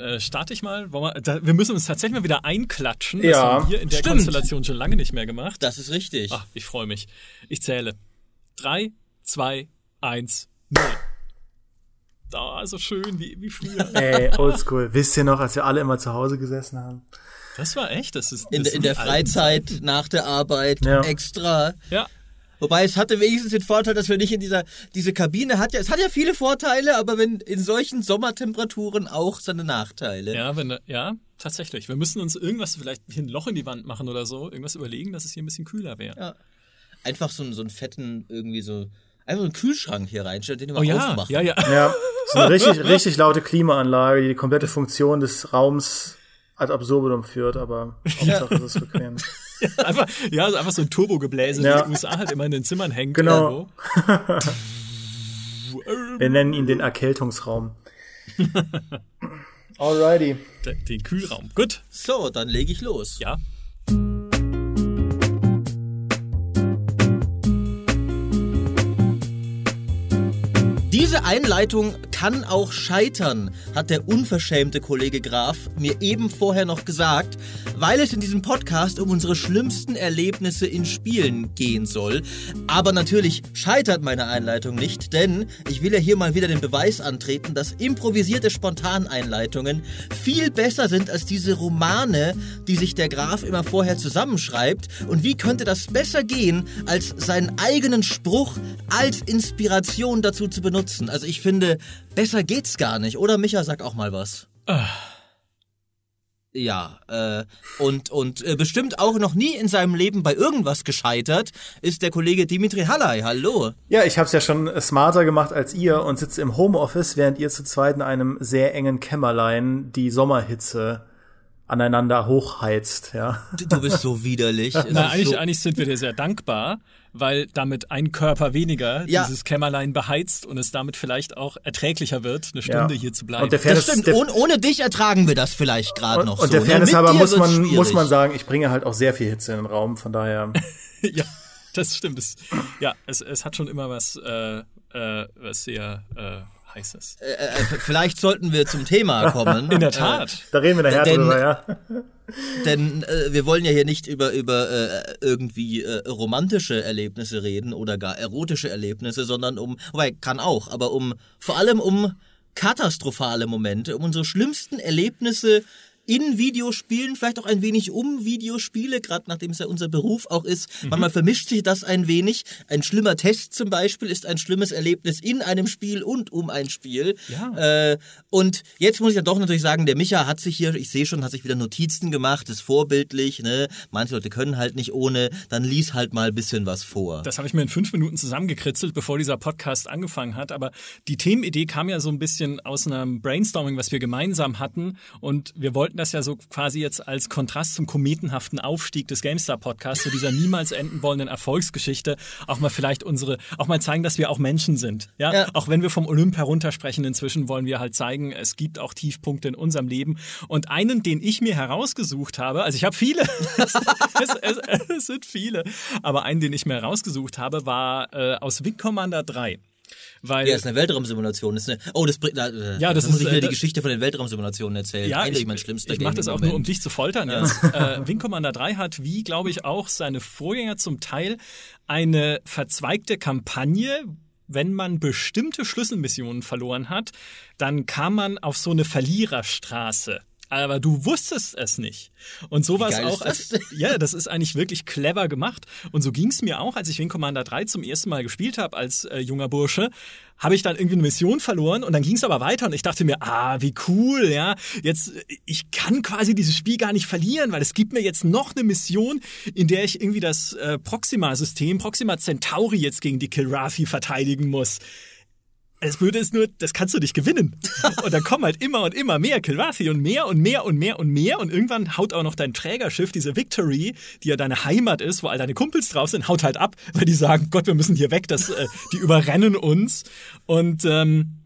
Äh, starte ich mal. Wir, da, wir, müssen uns tatsächlich mal wieder einklatschen. Das ja, haben wir hier in der stimmt. Konstellation schon lange nicht mehr gemacht. Das ist richtig. Ach, ich freue mich. Ich zähle. Drei, zwei, eins, null. Da, oh, so schön, wie, wie früher. Ey, oldschool. Wisst ihr noch, als wir alle immer zu Hause gesessen haben? Das war echt, das ist. Das in, in der Freizeit, nach der Arbeit, ja. extra. Ja. Wobei es hatte wenigstens den Vorteil, dass wir nicht in dieser, diese Kabine hat ja, es hat ja viele Vorteile, aber wenn in solchen Sommertemperaturen auch seine Nachteile. Ja, wenn, ja, tatsächlich. Wir müssen uns irgendwas, vielleicht hier ein Loch in die Wand machen oder so, irgendwas überlegen, dass es hier ein bisschen kühler wäre. Ja. Einfach so, so einen fetten, irgendwie so, einfach einen Kühlschrank hier reinstellen, den wir oh, ja, aufmachen. Ja, ja. Ja, so eine richtig, richtig laute Klimaanlage, die die komplette Funktion des Raums ad absurdum führt, aber Hauptsache ja. ist es bequem. Ja, einfach, ja, also einfach so ein Turbogebläse, ja. wie die USA halt immer in den Zimmern hängt. Genau. Wir nennen ihn den Erkältungsraum. Alrighty. Den, den Kühlraum. Gut. So, dann lege ich los. Ja. Diese Einleitung kann auch scheitern, hat der unverschämte Kollege Graf mir eben vorher noch gesagt, weil es in diesem Podcast um unsere schlimmsten Erlebnisse in Spielen gehen soll. Aber natürlich scheitert meine Einleitung nicht, denn ich will ja hier mal wieder den Beweis antreten, dass improvisierte Spontaneinleitungen viel besser sind als diese Romane, die sich der Graf immer vorher zusammenschreibt. Und wie könnte das besser gehen, als seinen eigenen Spruch als Inspiration dazu zu benutzen? Also ich finde, Besser geht's gar nicht, oder Micha, sag auch mal was. Ah. Ja, äh, und, und äh, bestimmt auch noch nie in seinem Leben bei irgendwas gescheitert, ist der Kollege Dimitri Halley. Hallo. Ja, ich hab's ja schon smarter gemacht als ihr und sitze im Homeoffice, während ihr zu zweit in einem sehr engen Kämmerlein die Sommerhitze aneinander hochheizt, ja. Du, du bist so widerlich. Na, eigentlich, so eigentlich sind wir dir sehr dankbar, weil damit ein Körper weniger ja. dieses Kämmerlein beheizt und es damit vielleicht auch erträglicher wird, eine Stunde ja. hier zu bleiben. Und der Fairness, das stimmt, ohne, ohne, dich ertragen wir das vielleicht gerade noch und so. der ne? Fairness halber muss man, muss man sagen, ich bringe halt auch sehr viel Hitze in den Raum, von daher. ja, das stimmt. Es, ja, es, es hat schon immer was, äh, äh, was sehr... Äh, heißt es. Äh, äh, vielleicht sollten wir zum Thema kommen. In der Tat. Äh, da reden wir nachher denn, drüber, ja. Denn äh, wir wollen ja hier nicht über, über äh, irgendwie äh, romantische Erlebnisse reden oder gar erotische Erlebnisse, sondern um, wobei kann auch, aber um vor allem um katastrophale Momente, um unsere schlimmsten Erlebnisse in Videospielen, vielleicht auch ein wenig um Videospiele, gerade nachdem es ja unser Beruf auch ist. Mhm. Manchmal vermischt sich das ein wenig. Ein schlimmer Test zum Beispiel ist ein schlimmes Erlebnis in einem Spiel und um ein Spiel. Ja. Äh, und jetzt muss ich ja doch natürlich sagen, der Micha hat sich hier, ich sehe schon, hat sich wieder Notizen gemacht, ist vorbildlich. Ne? Manche Leute können halt nicht ohne, dann lies halt mal ein bisschen was vor. Das habe ich mir in fünf Minuten zusammengekritzelt, bevor dieser Podcast angefangen hat. Aber die Themenidee kam ja so ein bisschen aus einem Brainstorming, was wir gemeinsam hatten. Und wir wollten das ja so quasi jetzt als Kontrast zum kometenhaften Aufstieg des GameStar-Podcasts, zu dieser niemals enden wollenden Erfolgsgeschichte, auch mal vielleicht unsere, auch mal zeigen, dass wir auch Menschen sind. Ja? ja. Auch wenn wir vom Olymp heruntersprechen, inzwischen wollen wir halt zeigen, es gibt auch Tiefpunkte in unserem Leben. Und einen, den ich mir herausgesucht habe, also ich habe viele, es, es, es, es, sind viele, aber einen, den ich mir herausgesucht habe, war äh, aus Wing Commander 3. Weil ja, ist eine Weltraumsimulation. Ist eine, oh, das bringt. Äh, ja, das muss ist, ich wieder äh, die Geschichte von den Weltraumsimulationen erzählen. Ja, Eigentlich ich, mein schlimmster Ich mache das auch Moment. nur, um dich zu foltern. Ja. Jetzt. äh, Wing Commander 3 hat, wie glaube ich auch seine Vorgänger zum Teil, eine verzweigte Kampagne, wenn man bestimmte Schlüsselmissionen verloren hat, dann kam man auf so eine Verliererstraße aber du wusstest es nicht. Und so war es auch. Als, ja, das ist eigentlich wirklich clever gemacht. Und so ging es mir auch, als ich Wing Commander 3 zum ersten Mal gespielt habe als äh, junger Bursche, habe ich dann irgendwie eine Mission verloren und dann ging es aber weiter und ich dachte mir, ah, wie cool, ja. Jetzt, ich kann quasi dieses Spiel gar nicht verlieren, weil es gibt mir jetzt noch eine Mission, in der ich irgendwie das äh, Proxima-System, Proxima Centauri jetzt gegen die Kilrathi verteidigen muss. Das Blöde ist nur, das kannst du nicht gewinnen. Und dann kommen halt immer und immer mehr Kilrathi und mehr und mehr und mehr und mehr. Und irgendwann haut auch noch dein Trägerschiff, diese Victory, die ja deine Heimat ist, wo all deine Kumpels drauf sind, haut halt ab, weil die sagen, Gott, wir müssen hier weg, das, äh, die überrennen uns. Und ähm,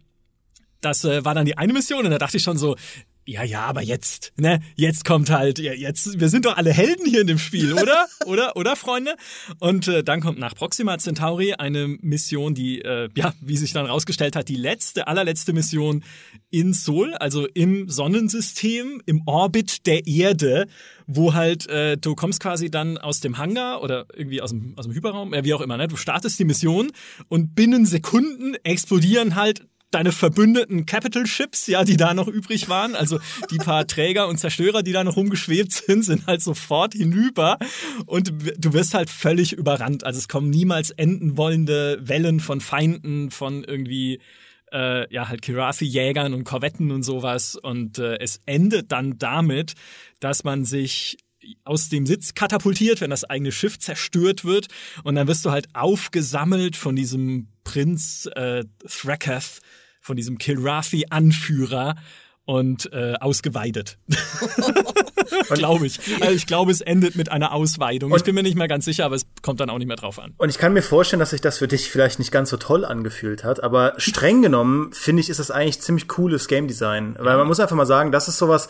das äh, war dann die eine Mission und da dachte ich schon so, ja, ja, aber jetzt, ne, jetzt kommt halt, ja, jetzt, wir sind doch alle Helden hier in dem Spiel, oder? oder, oder, Freunde? Und äh, dann kommt nach Proxima Centauri eine Mission, die, äh, ja, wie sich dann rausgestellt hat, die letzte, allerletzte Mission in Sol, also im Sonnensystem, im Orbit der Erde, wo halt, äh, du kommst quasi dann aus dem Hangar oder irgendwie aus dem, aus dem Hyperraum, äh, wie auch immer, ne? Du startest die Mission und binnen Sekunden explodieren halt deine verbündeten Capital Ships, ja, die da noch übrig waren, also die paar Träger und Zerstörer, die da noch rumgeschwebt sind, sind halt sofort hinüber und du wirst halt völlig überrannt. Also es kommen niemals enden wollende Wellen von Feinden, von irgendwie äh, ja halt Kirafi-Jägern und Korvetten und sowas und äh, es endet dann damit, dass man sich aus dem Sitz katapultiert, wenn das eigene Schiff zerstört wird. Und dann wirst du halt aufgesammelt von diesem Prinz äh, Thraketh, von diesem Kilrathi-Anführer und äh, ausgeweidet. glaube ich. Also ich glaube, es endet mit einer Ausweidung. Und ich bin mir nicht mehr ganz sicher, aber es kommt dann auch nicht mehr drauf an. Und ich kann mir vorstellen, dass sich das für dich vielleicht nicht ganz so toll angefühlt hat, aber streng genommen finde ich, ist das eigentlich ziemlich cooles Game Design, weil man muss einfach mal sagen, das ist sowas,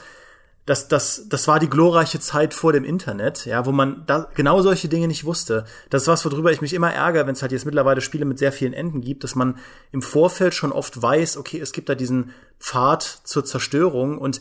das, das, das war die glorreiche Zeit vor dem Internet, ja, wo man da genau solche Dinge nicht wusste. Das ist was, worüber ich mich immer ärgere, wenn es halt jetzt mittlerweile Spiele mit sehr vielen Enden gibt, dass man im Vorfeld schon oft weiß, okay, es gibt da diesen Pfad zur Zerstörung und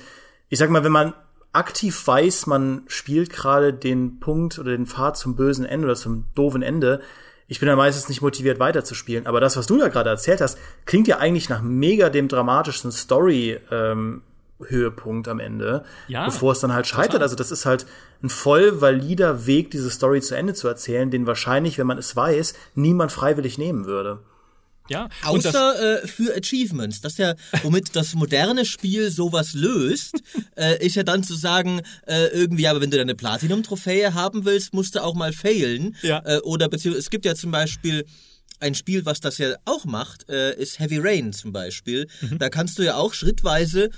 ich sag mal, wenn man aktiv weiß, man spielt gerade den Punkt oder den Pfad zum bösen Ende oder zum doofen Ende, ich bin dann meistens nicht motiviert weiterzuspielen. Aber das, was du da gerade erzählt hast, klingt ja eigentlich nach mega dem dramatischen Story ähm, Höhepunkt am Ende, ja, bevor es dann halt scheitert. Total. Also das ist halt ein voll valider Weg, diese Story zu Ende zu erzählen, den wahrscheinlich, wenn man es weiß, niemand freiwillig nehmen würde. Ja, außer äh, für Achievements. Das ist ja, womit das moderne Spiel sowas löst, äh, ist ja dann zu sagen, äh, irgendwie, aber wenn du deine Platinum-Trophäe haben willst, musst du auch mal failen. Ja. Äh, oder beziehungsweise es gibt ja zum Beispiel ein Spiel, was das ja auch macht, äh, ist Heavy Rain zum Beispiel. Mhm. Da kannst du ja auch schrittweise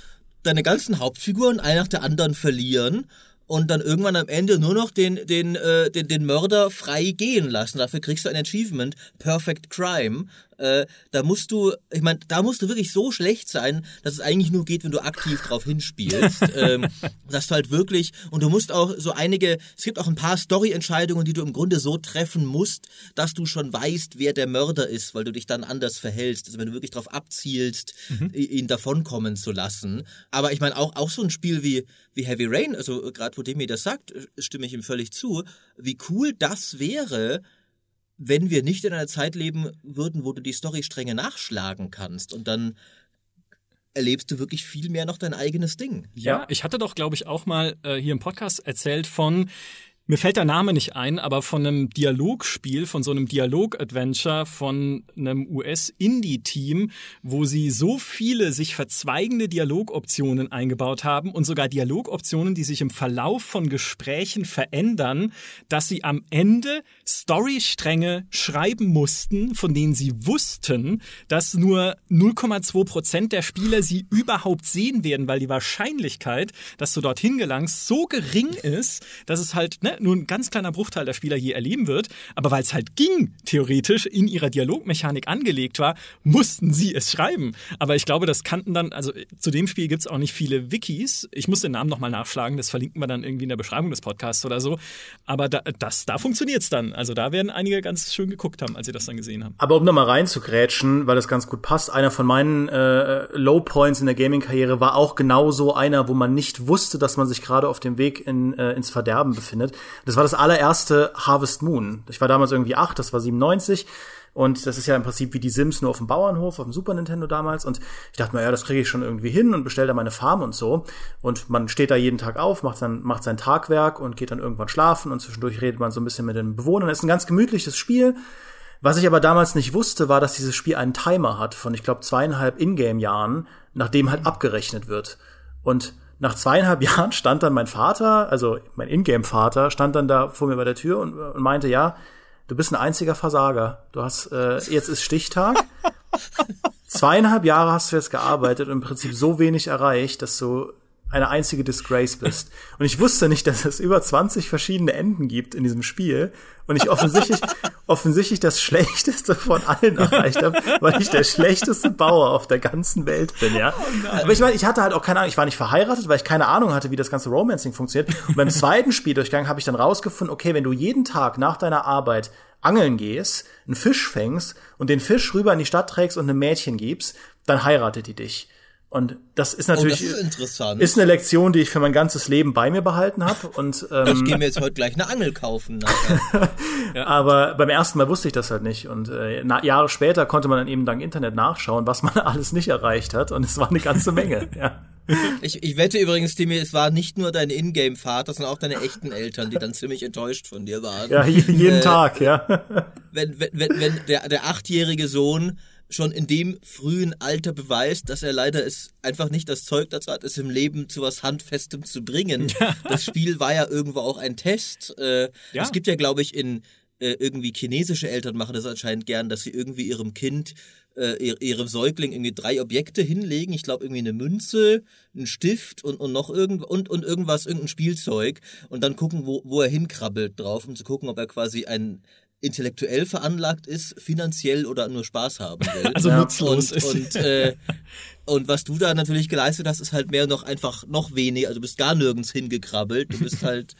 deine ganzen Hauptfiguren eine nach der anderen verlieren und dann irgendwann am Ende nur noch den, den, äh, den, den Mörder frei gehen lassen. Dafür kriegst du ein Achievement, Perfect Crime. Äh, da musst du, ich meine, da musst du wirklich so schlecht sein, dass es eigentlich nur geht, wenn du aktiv drauf hinspielst. ähm, dass du halt wirklich, und du musst auch so einige, es gibt auch ein paar Story-Entscheidungen, die du im Grunde so treffen musst, dass du schon weißt, wer der Mörder ist, weil du dich dann anders verhältst. Also wenn du wirklich darauf abzielst, mhm. ihn davonkommen zu lassen. Aber ich meine, auch, auch so ein Spiel wie, wie Heavy Rain, also gerade wo Demi das sagt, stimme ich ihm völlig zu, wie cool das wäre, wenn wir nicht in einer Zeit leben würden, wo du die Storystränge nachschlagen kannst und dann erlebst du wirklich viel mehr noch dein eigenes Ding. Ja, ich hatte doch, glaube ich, auch mal äh, hier im Podcast erzählt von mir fällt der Name nicht ein, aber von einem Dialogspiel, von so einem Dialog-Adventure von einem US-Indie-Team, wo sie so viele sich verzweigende Dialogoptionen eingebaut haben und sogar Dialogoptionen, die sich im Verlauf von Gesprächen verändern, dass sie am Ende Storystränge schreiben mussten, von denen sie wussten, dass nur 0,2 Prozent der Spieler sie überhaupt sehen werden, weil die Wahrscheinlichkeit, dass du dorthin gelangst, so gering ist, dass es halt, ne, nur ein ganz kleiner Bruchteil der Spieler je erleben wird. Aber weil es halt ging, theoretisch in ihrer Dialogmechanik angelegt war, mussten sie es schreiben. Aber ich glaube, das kannten dann, also zu dem Spiel gibt es auch nicht viele Wikis. Ich muss den Namen nochmal nachschlagen, das verlinken wir dann irgendwie in der Beschreibung des Podcasts oder so. Aber da, das, da funktioniert es dann. Also da werden einige ganz schön geguckt haben, als sie das dann gesehen haben. Aber um nochmal reinzugrätschen, weil das ganz gut passt, einer von meinen äh, Low Points in der Gaming-Karriere war auch genau so einer, wo man nicht wusste, dass man sich gerade auf dem Weg in, äh, ins Verderben befindet. Das war das allererste Harvest Moon. Ich war damals irgendwie acht, das war 97. Und das ist ja im Prinzip wie die Sims nur auf dem Bauernhof, auf dem Super Nintendo damals. Und ich dachte mir, ja, das kriege ich schon irgendwie hin und bestelle da meine Farm und so. Und man steht da jeden Tag auf, macht sein, macht sein Tagwerk und geht dann irgendwann schlafen und zwischendurch redet man so ein bisschen mit den Bewohnern. Das ist ein ganz gemütliches Spiel. Was ich aber damals nicht wusste, war, dass dieses Spiel einen Timer hat von, ich glaube, zweieinhalb Ingame-Jahren, nachdem halt abgerechnet wird. Und nach zweieinhalb Jahren stand dann mein Vater, also mein Ingame-Vater, stand dann da vor mir bei der Tür und, und, meinte, ja, du bist ein einziger Versager. Du hast, äh, jetzt ist Stichtag. Zweieinhalb Jahre hast du jetzt gearbeitet und im Prinzip so wenig erreicht, dass du eine einzige Disgrace bist. Und ich wusste nicht, dass es über 20 verschiedene Enden gibt in diesem Spiel und ich offensichtlich, offensichtlich das Schlechteste von allen erreicht habe, weil ich der schlechteste Bauer auf der ganzen Welt bin, ja. Oh Aber ich meine, ich hatte halt auch keine Ahnung, ich war nicht verheiratet, weil ich keine Ahnung hatte, wie das ganze Romancing funktioniert. Und beim zweiten Spieldurchgang habe ich dann rausgefunden, okay, wenn du jeden Tag nach deiner Arbeit angeln gehst, einen Fisch fängst und den Fisch rüber in die Stadt trägst und einem Mädchen gibst, dann heiratet die dich. Und das ist natürlich oh, das ist, interessant. ist eine Lektion, die ich für mein ganzes Leben bei mir behalten habe. Und ähm, ich gehe mir jetzt heute gleich eine Angel kaufen. ja. Aber beim ersten Mal wusste ich das halt nicht. Und äh, na, Jahre später konnte man dann eben dank Internet nachschauen, was man alles nicht erreicht hat. Und es war eine ganze Menge. ja. Ich, ich wette übrigens, Timmy, es war nicht nur dein Ingame-Vater, sondern auch deine echten Eltern, die dann ziemlich enttäuscht von dir waren. Ja, jeden äh, Tag, ja. Wenn, wenn, wenn, wenn der, der achtjährige Sohn schon in dem frühen Alter beweist, dass er leider es einfach nicht das Zeug dazu hat, es im Leben zu was Handfestem zu bringen. Ja. Das Spiel war ja irgendwo auch ein Test. Äh, ja. Es gibt ja, glaube ich, in äh, irgendwie chinesische Eltern machen das anscheinend gern, dass sie irgendwie ihrem Kind äh, ihrem Säugling irgendwie drei Objekte hinlegen. Ich glaube irgendwie eine Münze, ein Stift und, und noch irgend und, und irgendwas, irgendein Spielzeug und dann gucken, wo, wo er hinkrabbelt drauf, um zu gucken, ob er quasi ein intellektuell veranlagt ist, finanziell oder nur Spaß haben will. Also ja. nutzlos und, ist. Und, äh, und was du da natürlich geleistet hast, ist halt mehr noch einfach noch weniger. Also du bist gar nirgends hingekrabbelt. Du bist halt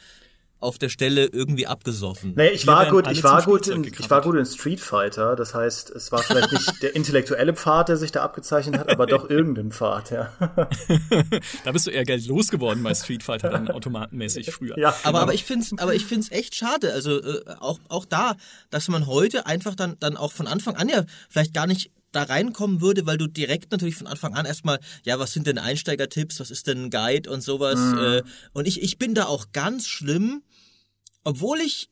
auf der Stelle irgendwie abgesoffen. Nee, ich war gut, ich war gut, in, ich war gut in Street Fighter. Das heißt, es war vielleicht nicht der intellektuelle Pfad, der sich da abgezeichnet hat, aber doch irgendein Pfad, ja. da bist du eher Geld losgeworden bei Street Fighter dann automatenmäßig früher. Ja, aber, genau. aber ich find's, aber ich find's echt schade. Also äh, auch auch da, dass man heute einfach dann dann auch von Anfang an ja vielleicht gar nicht da reinkommen würde, weil du direkt natürlich von Anfang an erstmal, ja, was sind denn Einsteigertipps, was ist denn ein Guide und sowas. Mhm. Äh, und ich, ich bin da auch ganz schlimm, obwohl ich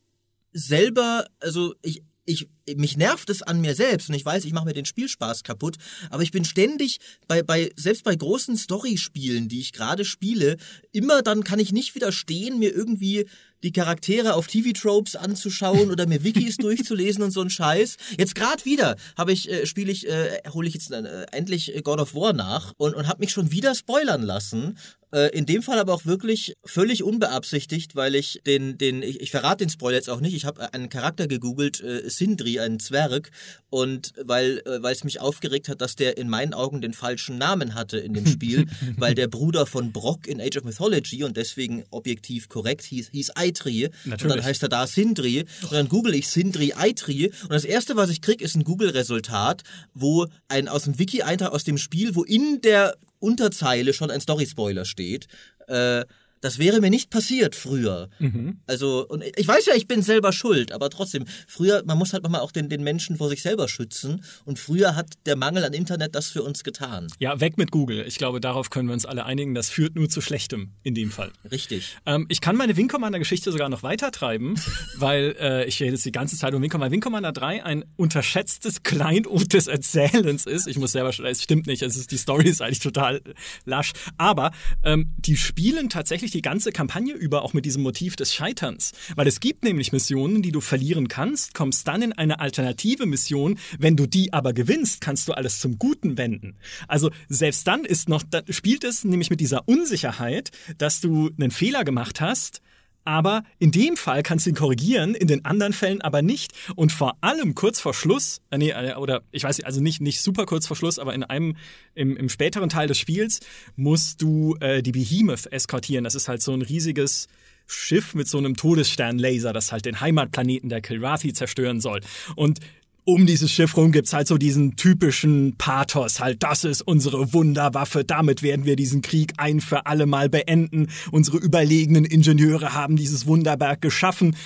selber, also ich, ich, mich nervt es an mir selbst und ich weiß, ich mache mir den Spielspaß kaputt, aber ich bin ständig bei, bei selbst bei großen Storyspielen, die ich gerade spiele, immer dann kann ich nicht widerstehen, mir irgendwie die Charaktere auf TV-Tropes anzuschauen oder mir Wikis durchzulesen und so ein Scheiß. Jetzt gerade wieder habe ich äh, spiele ich äh, hole ich jetzt äh, endlich God of War nach und und habe mich schon wieder spoilern lassen in dem Fall aber auch wirklich völlig unbeabsichtigt, weil ich den, den, ich, ich verrate den Spoiler jetzt auch nicht. Ich habe einen Charakter gegoogelt, äh, Sindri, einen Zwerg, und weil, äh, weil es mich aufgeregt hat, dass der in meinen Augen den falschen Namen hatte in dem Spiel, weil der Bruder von Brock in Age of Mythology und deswegen objektiv korrekt hieß, hieß Eitri. Und dann heißt er da Sindri. Und dann google ich Sindri Eitri. Und das erste, was ich krieg, ist ein Google-Resultat, wo ein aus dem Wiki-Eintrag aus dem Spiel, wo in der Unterzeile schon ein Story-Spoiler steht. Äh, das wäre mir nicht passiert früher. Mhm. Also, und ich weiß ja, ich bin selber schuld, aber trotzdem, früher, man muss halt manchmal auch den, den Menschen vor sich selber schützen. Und früher hat der Mangel an Internet das für uns getan. Ja, weg mit Google. Ich glaube, darauf können wir uns alle einigen. Das führt nur zu Schlechtem in dem Fall. Richtig. Ähm, ich kann meine Wing Commander Geschichte sogar noch weitertreiben, weil äh, ich rede jetzt die ganze Zeit um Wing Commander. Wing Commander 3 ein unterschätztes Kleinod des Erzählens ist. Ich muss selber, es stimmt nicht, es ist, die Story ist eigentlich total lasch. Aber ähm, die spielen tatsächlich die ganze Kampagne über auch mit diesem Motiv des Scheiterns. Weil es gibt nämlich Missionen, die du verlieren kannst, kommst dann in eine alternative Mission. Wenn du die aber gewinnst, kannst du alles zum Guten wenden. Also selbst dann ist noch, spielt es nämlich mit dieser Unsicherheit, dass du einen Fehler gemacht hast, aber in dem Fall kannst du ihn korrigieren, in den anderen Fällen aber nicht. Und vor allem kurz vor Schluss, äh, nee, äh, oder ich weiß nicht, also nicht, nicht super kurz vor Schluss, aber in einem, im, im späteren Teil des Spiels musst du äh, die Behemoth eskortieren. Das ist halt so ein riesiges Schiff mit so einem Todessternlaser, das halt den Heimatplaneten der Kilrathi zerstören soll. Und um dieses Schiff rum gibt's halt so diesen typischen Pathos, halt, das ist unsere Wunderwaffe, damit werden wir diesen Krieg ein für alle Mal beenden. Unsere überlegenen Ingenieure haben dieses Wunderberg geschaffen.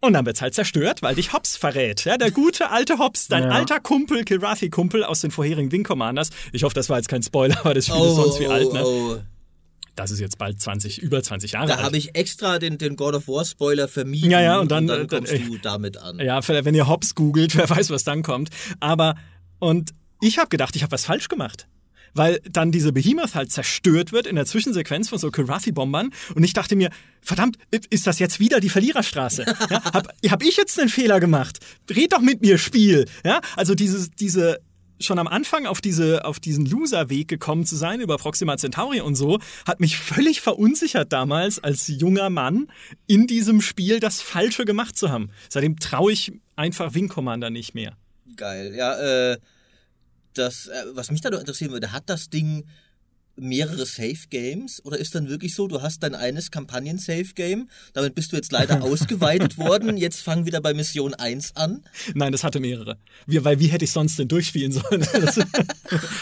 Und dann wird's halt zerstört, weil dich Hobbs verrät. Ja, der gute alte Hobbs, dein ja. alter Kumpel, Kilrathi-Kumpel aus den vorherigen Wing Commanders. Ich hoffe, das war jetzt kein Spoiler, aber das Spiel oh, ist sonst wie oh, alt, ne? Oh das ist jetzt bald 20, über 20 Jahre da alt. Da habe ich extra den, den God of War Spoiler vermieden. Ja, ja, und dann, und dann kommst dann, du damit an. Ja, wenn ihr Hobbs googelt, wer weiß, was dann kommt. Aber, und ich habe gedacht, ich habe was falsch gemacht weil dann diese Behemoth halt zerstört wird in der Zwischensequenz von so Karathi-Bombern. Und ich dachte mir, verdammt, ist das jetzt wieder die Verliererstraße? Ja, hab, hab ich jetzt einen Fehler gemacht? Red doch mit mir, Spiel. Ja, also diese, diese schon am Anfang auf diese auf diesen Loser-Weg gekommen zu sein über Proxima Centauri und so, hat mich völlig verunsichert damals als junger Mann in diesem Spiel das Falsche gemacht zu haben. Seitdem traue ich einfach Wing Commander nicht mehr. Geil, ja. Äh, das, äh, was mich da noch interessieren würde, hat das Ding mehrere Safe Games oder ist dann wirklich so, du hast dein eines Kampagnen Safe Game, damit bist du jetzt leider ausgeweitet worden, jetzt fangen wieder bei Mission 1 an? Nein, das hatte mehrere. Wie, weil wie hätte ich sonst denn durchspielen sollen?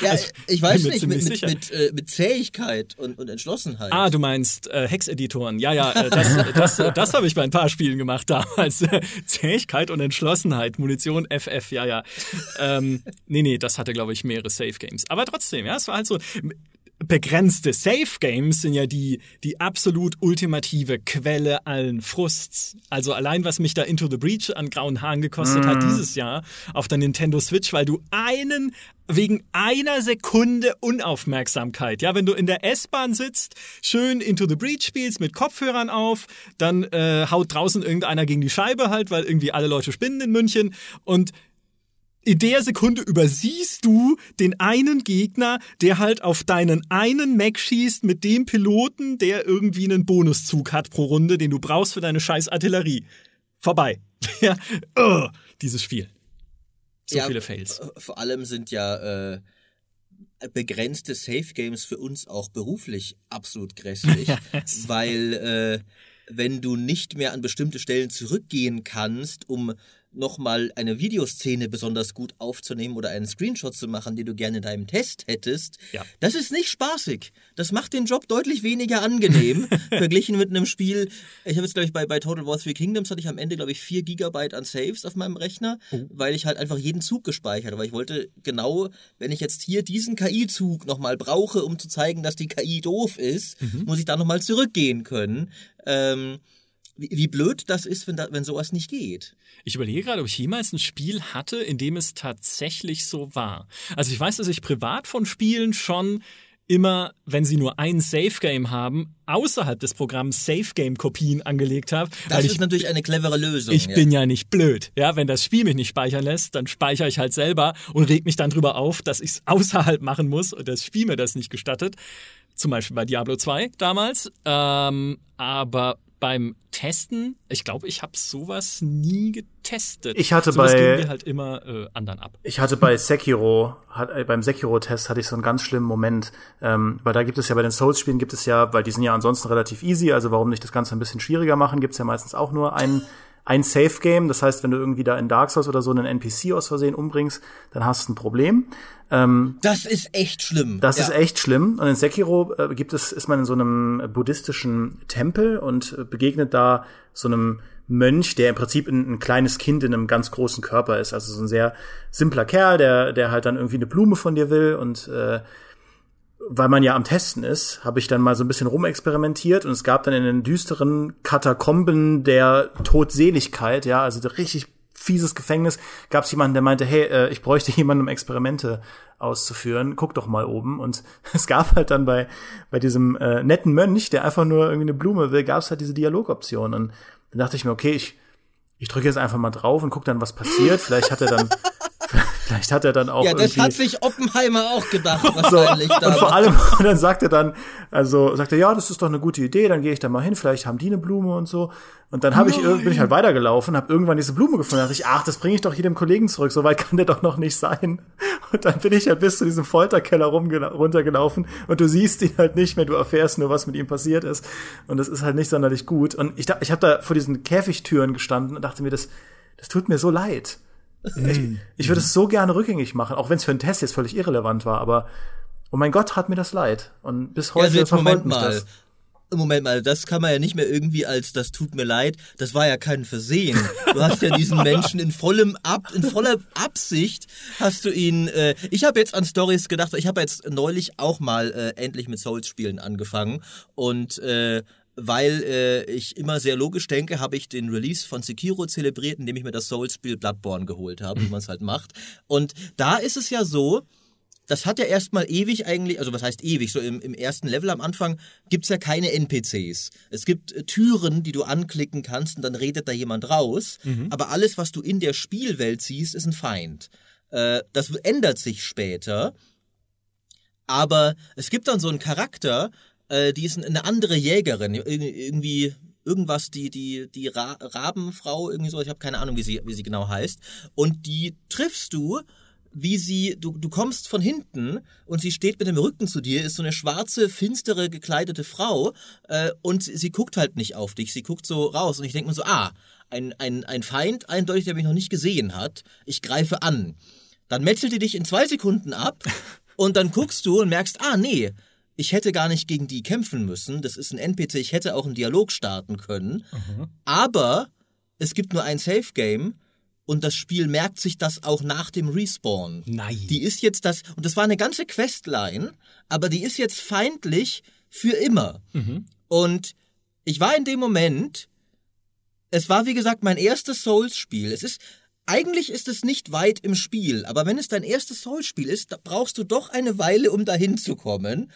ja, also, ich weiß nicht, mit, mit, mit, äh, mit, Zähigkeit und, und Entschlossenheit. Ah, du meinst äh, Hex-Editoren. Ja, ja, äh, das, das, das, das habe ich bei ein paar Spielen gemacht damals. Zähigkeit und Entschlossenheit, Munition FF, ja, ja. Ähm, nee, nee, das hatte, glaube ich, mehrere Safe Games. Aber trotzdem, ja, es war halt so begrenzte Safe Games sind ja die, die absolut ultimative Quelle allen Frusts. Also allein was mich da Into the Breach an grauen Haaren gekostet mm. hat dieses Jahr auf der Nintendo Switch, weil du einen wegen einer Sekunde Unaufmerksamkeit. Ja, wenn du in der S-Bahn sitzt, schön Into the Breach spielst mit Kopfhörern auf, dann äh, haut draußen irgendeiner gegen die Scheibe halt, weil irgendwie alle Leute spinnen in München und in der Sekunde übersiehst du den einen Gegner, der halt auf deinen einen Mac schießt mit dem Piloten, der irgendwie einen Bonuszug hat pro Runde, den du brauchst für deine scheiß Artillerie. Vorbei. ja, uh, dieses Spiel. So ja, viele Fails. Vor allem sind ja äh, begrenzte Safe Games für uns auch beruflich absolut grässlich, weil äh, wenn du nicht mehr an bestimmte Stellen zurückgehen kannst, um nochmal eine Videoszene besonders gut aufzunehmen oder einen Screenshot zu machen, den du gerne in deinem Test hättest, ja. das ist nicht spaßig. Das macht den Job deutlich weniger angenehm, verglichen mit einem Spiel. Ich habe jetzt, glaube ich, bei, bei Total War 3 Kingdoms hatte ich am Ende, glaube ich, 4 Gigabyte an Saves auf meinem Rechner, oh. weil ich halt einfach jeden Zug gespeichert habe. Weil ich wollte genau, wenn ich jetzt hier diesen KI-Zug nochmal brauche, um zu zeigen, dass die KI doof ist, mhm. muss ich da nochmal zurückgehen können. Ähm, wie, wie blöd das ist, wenn, da, wenn sowas nicht geht. Ich überlege gerade, ob ich jemals ein Spiel hatte, in dem es tatsächlich so war. Also ich weiß, dass ich privat von Spielen schon immer, wenn sie nur ein Safe Game haben, außerhalb des Programms Safe Game Kopien angelegt habe. Das ist ich, natürlich eine clevere Lösung. Ich ja. bin ja nicht blöd. Ja, wenn das Spiel mich nicht speichern lässt, dann speichere ich halt selber und reg mich dann drüber auf, dass ich es außerhalb machen muss und das Spiel mir das nicht gestattet. Zum Beispiel bei Diablo 2 damals. Ähm, aber beim Testen, ich glaube, ich habe sowas nie getestet. Ich hatte sowas bei mir halt immer äh, anderen ab. Ich hatte bei Sekiro, hat, äh, beim Sekiro-Test hatte ich so einen ganz schlimmen Moment, ähm, weil da gibt es ja bei den Souls-Spielen gibt es ja, weil die sind ja ansonsten relativ easy, also warum nicht das Ganze ein bisschen schwieriger machen, gibt es ja meistens auch nur einen ein Safe Game. Das heißt, wenn du irgendwie da in Dark Souls oder so einen NPC aus Versehen umbringst, dann hast du ein Problem. Ähm, das ist echt schlimm. Das ja. ist echt schlimm. Und in Sekiro äh, gibt es, ist man in so einem buddhistischen Tempel und äh, begegnet da so einem Mönch, der im Prinzip ein, ein, kleines Kind in einem ganz großen Körper ist. Also so ein sehr simpler Kerl, der, der halt dann irgendwie eine Blume von dir will und äh, weil man ja am Testen ist, habe ich dann mal so ein bisschen rumexperimentiert und es gab dann in den düsteren Katakomben der Todseligkeit, ja, also richtig fieses Gefängnis, gab es jemanden, der meinte, hey, äh, ich bräuchte jemanden, um Experimente auszuführen, guck doch mal oben. Und es gab halt dann bei, bei diesem äh, netten Mönch, der einfach nur irgendwie eine Blume will, gab es halt diese Dialogoption. Und dann dachte ich mir, okay, ich, ich drücke jetzt einfach mal drauf und guck dann, was passiert. Vielleicht hat er dann Vielleicht hat er dann auch. Ja, das hat sich Oppenheimer auch gedacht, wahrscheinlich. So, und vor allem, und dann sagt er dann, also sagt er, ja, das ist doch eine gute Idee, dann gehe ich da mal hin, vielleicht haben die eine Blume und so. Und dann hab ich, bin ich halt weitergelaufen, habe irgendwann diese Blume gefunden, dachte ich, ach, das bringe ich doch jedem Kollegen zurück, so weit kann der doch noch nicht sein. Und dann bin ich halt bis zu diesem Folterkeller runtergelaufen und du siehst ihn halt nicht mehr, du erfährst nur, was mit ihm passiert ist. Und das ist halt nicht sonderlich gut. Und ich, ich habe da vor diesen Käfigtüren gestanden und dachte mir, das, das tut mir so leid. Ich, ich würde es so gerne rückgängig machen, auch wenn es für einen Test jetzt völlig irrelevant war, aber oh mein Gott, hat mir das leid. Und bis heute ja, also Moment mal. Das. Moment mal, das kann man ja nicht mehr irgendwie als das tut mir leid, das war ja kein Versehen. Du hast ja diesen Menschen in vollem Ab, in voller Absicht hast du ihn. Äh, ich habe jetzt an Stories gedacht. Ich habe jetzt neulich auch mal äh, endlich mit Souls Spielen angefangen und äh, weil äh, ich immer sehr logisch denke, habe ich den Release von Sekiro zelebriert, indem ich mir das Souls-Spiel Bloodborne geholt habe, wie man es halt macht. Und da ist es ja so, das hat ja erstmal ewig eigentlich, also was heißt ewig, so im, im ersten Level am Anfang gibt's ja keine NPCs. Es gibt äh, Türen, die du anklicken kannst und dann redet da jemand raus, mhm. aber alles, was du in der Spielwelt siehst, ist ein Feind. Äh, das ändert sich später. Aber es gibt dann so einen Charakter, äh, die ist eine andere Jägerin, irgendwie irgendwas, die, die, die Ra Rabenfrau, irgendwie so, ich habe keine Ahnung, wie sie, wie sie genau heißt. Und die triffst du, wie sie, du, du kommst von hinten und sie steht mit dem Rücken zu dir, ist so eine schwarze, finstere, gekleidete Frau äh, und sie guckt halt nicht auf dich, sie guckt so raus und ich denke mir so, ah, ein, ein, ein Feind, eindeutig, der mich noch nicht gesehen hat, ich greife an. Dann metzelt die dich in zwei Sekunden ab und dann guckst du und merkst, ah, nee, ich hätte gar nicht gegen die kämpfen müssen. Das ist ein NPC, ich hätte auch einen Dialog starten können. Mhm. Aber es gibt nur ein Safe Game und das Spiel merkt sich das auch nach dem Respawn. Nein. Die ist jetzt das, und das war eine ganze Questline, aber die ist jetzt feindlich für immer. Mhm. Und ich war in dem Moment, es war wie gesagt mein erstes Souls-Spiel. Es ist, eigentlich ist es nicht weit im Spiel, aber wenn es dein erstes Souls-Spiel ist, da brauchst du doch eine Weile, um dahin zu kommen.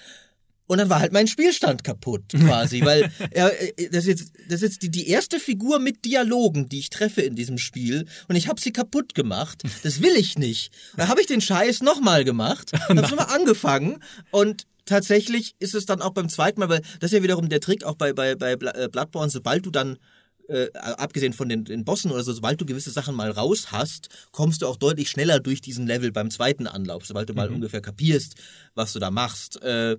Und dann war halt mein Spielstand kaputt, quasi, weil er, äh, das ist jetzt, das ist jetzt die, die erste Figur mit Dialogen, die ich treffe in diesem Spiel. Und ich habe sie kaputt gemacht. Das will ich nicht. Da habe ich den Scheiß nochmal gemacht, habe nochmal angefangen und tatsächlich ist es dann auch beim zweiten Mal, weil das ist ja wiederum der Trick auch bei, bei, bei äh, Bloodborne, sobald du dann äh, abgesehen von den, den Bossen oder so, sobald du gewisse Sachen mal raus hast, kommst du auch deutlich schneller durch diesen Level beim zweiten Anlauf, sobald du mal mhm. ungefähr kapierst, was du da machst. Äh,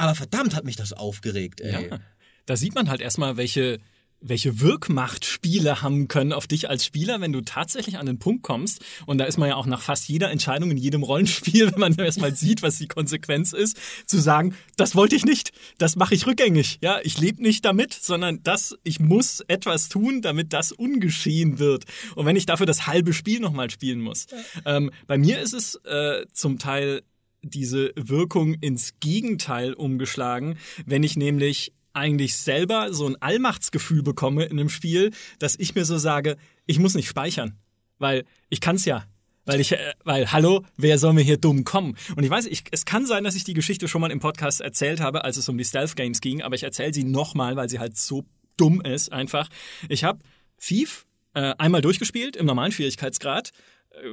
aber verdammt hat mich das aufgeregt, ey. Ja, da sieht man halt erstmal, welche, welche Wirkmacht Spiele haben können auf dich als Spieler, wenn du tatsächlich an den Punkt kommst. Und da ist man ja auch nach fast jeder Entscheidung in jedem Rollenspiel, wenn man erstmal sieht, was die Konsequenz ist, zu sagen, das wollte ich nicht, das mache ich rückgängig. Ja, ich lebe nicht damit, sondern das, ich muss etwas tun, damit das ungeschehen wird. Und wenn ich dafür das halbe Spiel nochmal spielen muss. Ähm, bei mir ist es äh, zum Teil diese Wirkung ins Gegenteil umgeschlagen, wenn ich nämlich eigentlich selber so ein Allmachtsgefühl bekomme in einem Spiel, dass ich mir so sage, ich muss nicht speichern, weil ich kann's ja. Weil ich, äh, weil, hallo, wer soll mir hier dumm kommen? Und ich weiß, ich, es kann sein, dass ich die Geschichte schon mal im Podcast erzählt habe, als es um die Stealth Games ging, aber ich erzähle sie nochmal, weil sie halt so dumm ist einfach. Ich habe Thief äh, einmal durchgespielt im normalen Schwierigkeitsgrad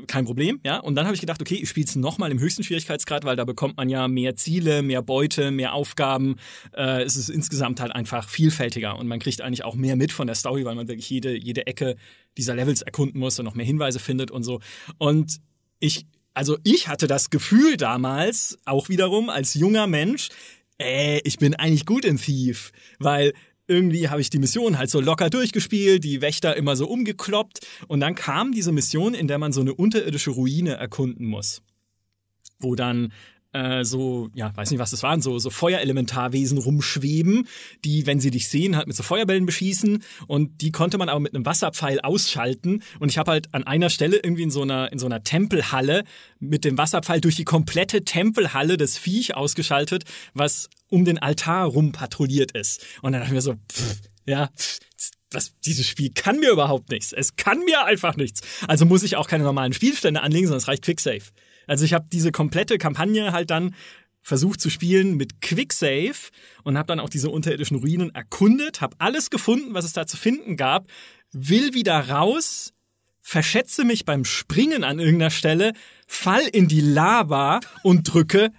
kein Problem, ja. Und dann habe ich gedacht, okay, ich spiele es nochmal im höchsten Schwierigkeitsgrad, weil da bekommt man ja mehr Ziele, mehr Beute, mehr Aufgaben. Äh, es ist insgesamt halt einfach vielfältiger und man kriegt eigentlich auch mehr mit von der Story, weil man wirklich jede, jede Ecke dieser Levels erkunden muss und noch mehr Hinweise findet und so. Und ich, also ich hatte das Gefühl damals, auch wiederum als junger Mensch, äh, ich bin eigentlich gut in Thief, weil irgendwie habe ich die Mission halt so locker durchgespielt, die Wächter immer so umgekloppt. Und dann kam diese Mission, in der man so eine unterirdische Ruine erkunden muss, wo dann äh, so, ja, weiß nicht, was das waren, so, so Feuerelementarwesen rumschweben, die, wenn sie dich sehen, halt mit so Feuerbällen beschießen und die konnte man aber mit einem Wasserpfeil ausschalten und ich habe halt an einer Stelle irgendwie in so einer, in so einer Tempelhalle mit dem Wasserpfeil durch die komplette Tempelhalle des Viech ausgeschaltet, was um den Altar rum patrouilliert ist. Und dann dachte ich mir so, pff, ja, pff, das, dieses Spiel kann mir überhaupt nichts. Es kann mir einfach nichts. Also muss ich auch keine normalen Spielstände anlegen, sondern es reicht Quicksave. Also ich habe diese komplette Kampagne halt dann versucht zu spielen mit Quicksave und habe dann auch diese unterirdischen Ruinen erkundet, habe alles gefunden, was es da zu finden gab, will wieder raus, verschätze mich beim Springen an irgendeiner Stelle, fall in die Lava und drücke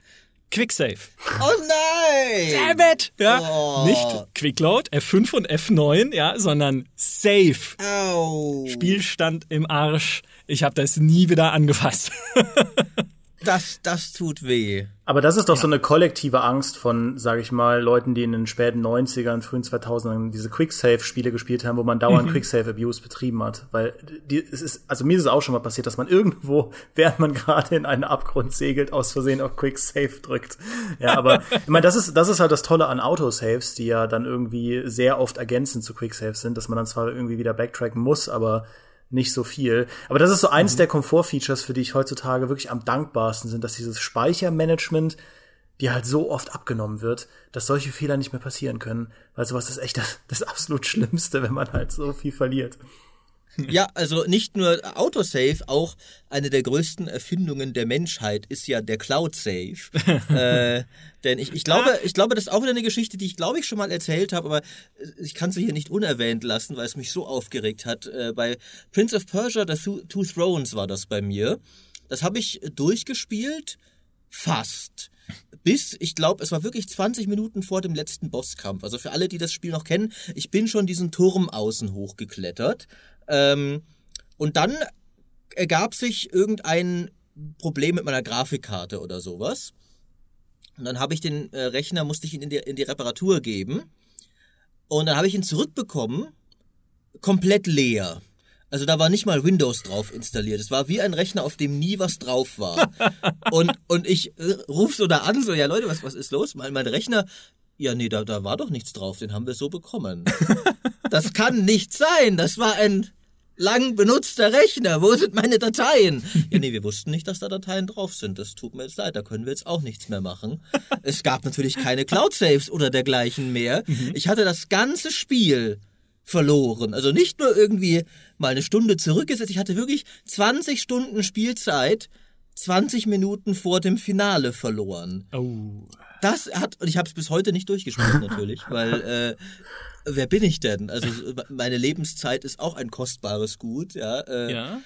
Quicksave. Oh nein! Damn it! Ja, oh. nicht Quickload, F5 und F9, ja, sondern Save. Au. Spielstand im Arsch. Ich habe das nie wieder angefasst. das, das tut weh. Aber das ist doch ja. so eine kollektive Angst von, sage ich mal, Leuten, die in den späten 90ern, frühen 2000ern diese Quicksave-Spiele gespielt haben, wo man dauernd mhm. Quicksave-Abuse betrieben hat. Weil die, es ist, also mir ist es auch schon mal passiert, dass man irgendwo, während man gerade in einen Abgrund segelt, aus Versehen auf Quicksave drückt. Ja, aber ich meine, das ist, das ist halt das Tolle an Autosaves, die ja dann irgendwie sehr oft ergänzend zu Quicksaves sind, dass man dann zwar irgendwie wieder backtracken muss, aber nicht so viel. Aber das ist so eins mhm. der Komfortfeatures, für die ich heutzutage wirklich am dankbarsten sind, dass dieses Speichermanagement dir halt so oft abgenommen wird, dass solche Fehler nicht mehr passieren können. Weil sowas ist echt das, das absolut Schlimmste, wenn man halt so viel verliert. Ja, also nicht nur Autosave, auch eine der größten Erfindungen der Menschheit ist ja der Cloud Save. äh, denn ich, ich glaube, ah. ich glaube, das ist auch wieder eine Geschichte, die ich glaube ich schon mal erzählt habe, aber ich kann sie hier nicht unerwähnt lassen, weil es mich so aufgeregt hat. Äh, bei Prince of Persia, The Two Thrones war das bei mir. Das habe ich durchgespielt, fast. Bis, ich glaube, es war wirklich 20 Minuten vor dem letzten Bosskampf. Also für alle, die das Spiel noch kennen, ich bin schon diesen Turm außen hochgeklettert. Ähm, und dann ergab sich irgendein Problem mit meiner Grafikkarte oder sowas. Und dann habe ich den äh, Rechner, musste ich ihn in die, in die Reparatur geben. Und dann habe ich ihn zurückbekommen, komplett leer. Also da war nicht mal Windows drauf installiert. Es war wie ein Rechner, auf dem nie was drauf war. und, und ich äh, ruf so da an, so, ja Leute, was, was ist los? Mein, mein Rechner, ja nee, da, da war doch nichts drauf, den haben wir so bekommen. das kann nicht sein, das war ein lang benutzter Rechner. Wo sind meine Dateien? Ja, nee, wir wussten nicht, dass da Dateien drauf sind. Das tut mir jetzt leid, da können wir jetzt auch nichts mehr machen. Es gab natürlich keine Cloud-Saves oder dergleichen mehr. Mhm. Ich hatte das ganze Spiel verloren. Also nicht nur irgendwie mal eine Stunde zurückgesetzt, ich hatte wirklich 20 Stunden Spielzeit 20 Minuten vor dem Finale verloren. Oh. Das hat, und ich habe es bis heute nicht durchgespielt natürlich, weil äh, wer bin ich denn? Also meine Lebenszeit ist auch ein kostbares Gut, ja. Äh, ja.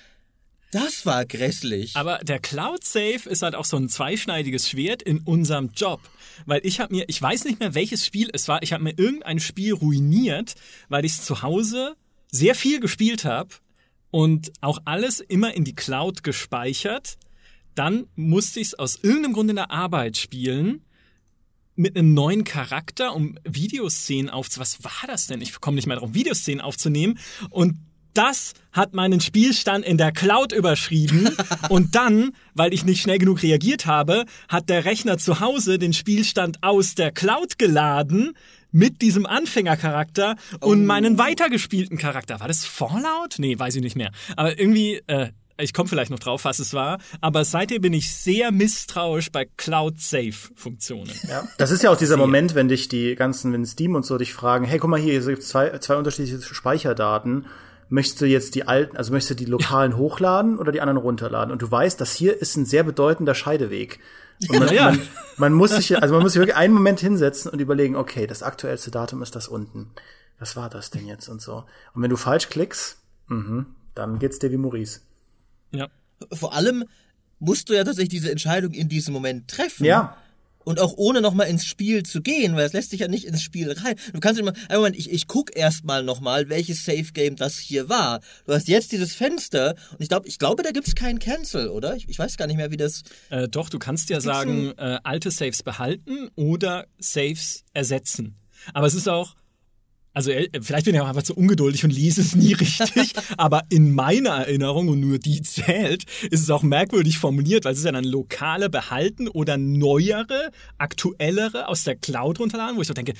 Das war grässlich. Aber der Cloud Save ist halt auch so ein zweischneidiges Schwert in unserem Job, weil ich habe mir, ich weiß nicht mehr welches Spiel es war, ich habe mir irgendein Spiel ruiniert, weil ich es zu Hause sehr viel gespielt habe und auch alles immer in die Cloud gespeichert. Dann musste ich es aus irgendeinem Grund in der Arbeit spielen mit einem neuen Charakter, um Videoszenen aufzunehmen. Was war das denn? Ich komme nicht mehr drauf, Videoszenen aufzunehmen. Und das hat meinen Spielstand in der Cloud überschrieben. und dann, weil ich nicht schnell genug reagiert habe, hat der Rechner zu Hause den Spielstand aus der Cloud geladen mit diesem Anfängercharakter und oh. meinen weitergespielten Charakter. War das Fallout? Nee, weiß ich nicht mehr. Aber irgendwie, äh, ich komme vielleicht noch drauf, was es war, aber seitdem bin ich sehr misstrauisch bei Cloud-Safe-Funktionen. Ja, das ist ja auch dieser Moment, wenn dich die ganzen, wenn Steam und so dich fragen, hey, guck mal hier, hier gibt zwei, zwei unterschiedliche Speicherdaten. Möchtest du jetzt die alten, also möchtest du die lokalen ja. hochladen oder die anderen runterladen? Und du weißt, das hier ist ein sehr bedeutender Scheideweg. Und man, ja. man, man muss sich, also man muss sich wirklich einen Moment hinsetzen und überlegen, okay, das aktuellste Datum ist das unten. Was war das denn jetzt und so? Und wenn du falsch klickst, mh, dann geht's dir wie Maurice. Ja. Vor allem musst du ja tatsächlich diese Entscheidung in diesem Moment treffen. Ja. Und auch ohne nochmal ins Spiel zu gehen, weil es lässt sich ja nicht ins Spiel rein. Du kannst immer, einen Moment, ich, ich guck erstmal nochmal, welches Safe Game das hier war. Du hast jetzt dieses Fenster und ich glaube, ich glaube, da gibt's keinen Cancel, oder? Ich, ich weiß gar nicht mehr, wie das. Äh, doch, du kannst ja sagen, äh, alte Saves behalten oder Saves ersetzen. Aber es ist auch, also äh, vielleicht bin ich auch einfach zu ungeduldig und lese es nie richtig, aber in meiner Erinnerung, und nur die zählt, ist es auch merkwürdig formuliert, weil es ist ja dann lokale behalten oder neuere, aktuellere aus der Cloud runterladen, wo ich so denke,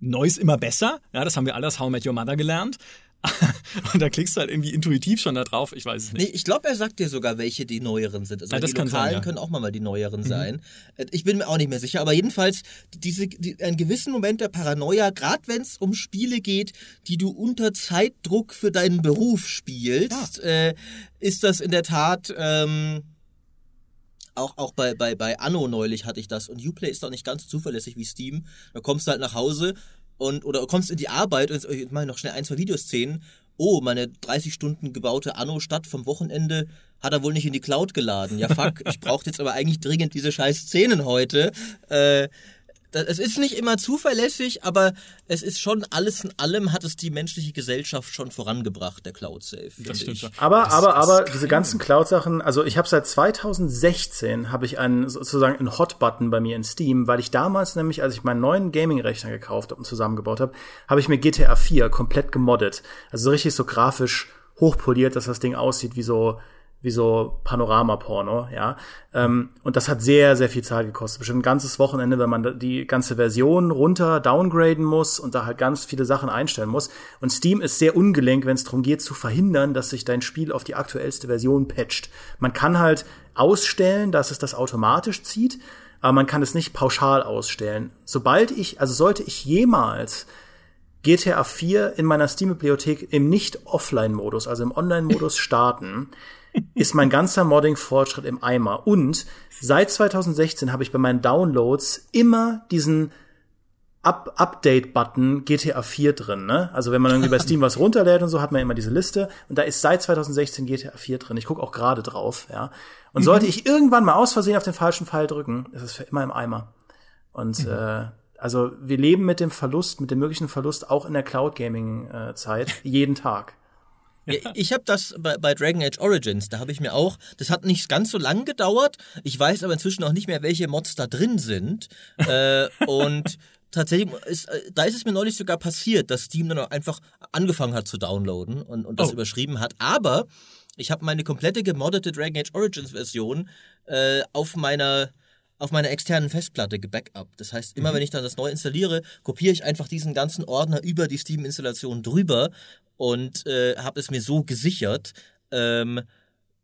neu ist immer besser. Ja, das haben wir alle aus How I Met Your Mother gelernt. und da klickst du halt irgendwie intuitiv schon da drauf, ich weiß es nicht. Nee, ich glaube, er sagt dir sogar, welche die neueren sind. Also ja, die lokalen sein, ja. können auch mal die neueren mhm. sein. Äh, ich bin mir auch nicht mehr sicher, aber jedenfalls diese, die, einen gewissen Moment der Paranoia, gerade wenn es um Spiele geht, die du unter Zeitdruck für deinen Beruf spielst, ja. äh, ist das in der Tat... Ähm, auch, auch bei, bei, bei Anno neulich hatte ich das. Und Uplay ist doch nicht ganz zuverlässig wie Steam. Da kommst du halt nach Hause, und oder kommst in die Arbeit und ich mache noch schnell ein, zwei Videoszenen. Oh, meine 30 Stunden gebaute Anno-Stadt vom Wochenende hat er wohl nicht in die Cloud geladen. Ja, fuck, ich brauche jetzt aber eigentlich dringend diese scheiß Szenen heute. Äh, es ist nicht immer zuverlässig, aber es ist schon alles in allem hat es die menschliche Gesellschaft schon vorangebracht, der Cloud Safe. Das stimmt schon. Aber, das, aber, aber diese ganzen Cloud-Sachen, also ich habe seit 2016 habe ich einen sozusagen einen Hot-Button bei mir in Steam, weil ich damals nämlich, als ich meinen neuen Gaming-Rechner gekauft habe und zusammengebaut habe, habe ich mir GTA 4 komplett gemoddet. Also so richtig so grafisch hochpoliert, dass das Ding aussieht wie so wie so Panorama-Porno, ja. Ähm, und das hat sehr, sehr viel Zeit gekostet. Bestimmt ein ganzes Wochenende, wenn man die ganze Version runter downgraden muss und da halt ganz viele Sachen einstellen muss. Und Steam ist sehr ungelenk, wenn es darum geht, zu verhindern, dass sich dein Spiel auf die aktuellste Version patcht. Man kann halt ausstellen, dass es das automatisch zieht, aber man kann es nicht pauschal ausstellen. Sobald ich, also sollte ich jemals GTA 4 in meiner Steam-Bibliothek im Nicht-Offline-Modus, also im Online-Modus starten, ist mein ganzer Modding-Fortschritt im Eimer. Und seit 2016 habe ich bei meinen Downloads immer diesen Up Update-Button GTA 4 drin, ne? Also wenn man irgendwie bei Steam was runterlädt und so, hat man immer diese Liste und da ist seit 2016 GTA 4 drin. Ich gucke auch gerade drauf, ja. Und mhm. sollte ich irgendwann mal aus Versehen auf den falschen Pfeil drücken, ist es für immer im Eimer. Und mhm. äh, also wir leben mit dem Verlust, mit dem möglichen Verlust auch in der Cloud Gaming äh, jeden Tag. Ja. Ich habe das bei, bei, Dragon Age Origins, da habe ich mir auch, das hat nicht ganz so lang gedauert. Ich weiß aber inzwischen auch nicht mehr, welche Mods da drin sind. äh, und tatsächlich, ist, äh, da ist es mir neulich sogar passiert, dass Steam dann auch einfach angefangen hat zu downloaden und, und das oh. überschrieben hat. Aber ich habe meine komplette gemoddete Dragon Age Origins Version äh, auf meiner auf meiner externen Festplatte gebackupt. Das heißt, immer mhm. wenn ich dann das neu installiere, kopiere ich einfach diesen ganzen Ordner über die Steam-Installation drüber und äh, habe es mir so gesichert. Ähm,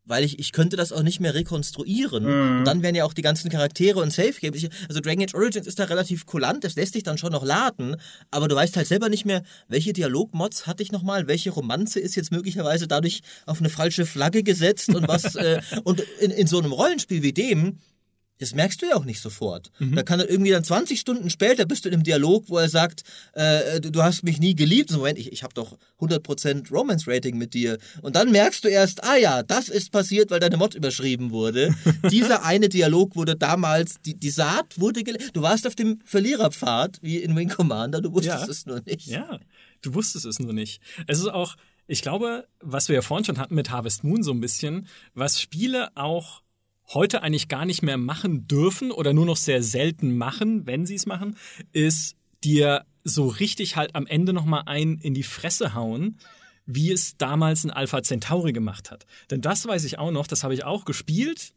weil ich, ich könnte das auch nicht mehr rekonstruieren. Mhm. Und dann wären ja auch die ganzen Charaktere und Safe Games. Also Dragon Age Origins ist da relativ kulant, das lässt sich dann schon noch laden, aber du weißt halt selber nicht mehr, welche Dialogmods hatte ich nochmal, welche Romanze ist jetzt möglicherweise dadurch auf eine falsche Flagge gesetzt und was. äh, und in, in so einem Rollenspiel wie dem das merkst du ja auch nicht sofort. Mhm. Da kann er irgendwie dann 20 Stunden später bist du in einem Dialog, wo er sagt, äh, du, du, hast mich nie geliebt. Und Moment, ich, ich habe doch 100% Romance-Rating mit dir. Und dann merkst du erst, ah ja, das ist passiert, weil deine Mod überschrieben wurde. Dieser eine Dialog wurde damals, die, die Saat wurde gelegt. Du warst auf dem Verliererpfad, wie in Wing Commander, du wusstest ja. es nur nicht. Ja, du wusstest es nur nicht. Es ist auch, ich glaube, was wir ja vorhin schon hatten mit Harvest Moon so ein bisschen, was Spiele auch heute eigentlich gar nicht mehr machen dürfen oder nur noch sehr selten machen, wenn sie es machen, ist dir so richtig halt am Ende nochmal ein in die Fresse hauen, wie es damals ein Alpha Centauri gemacht hat. Denn das weiß ich auch noch, das habe ich auch gespielt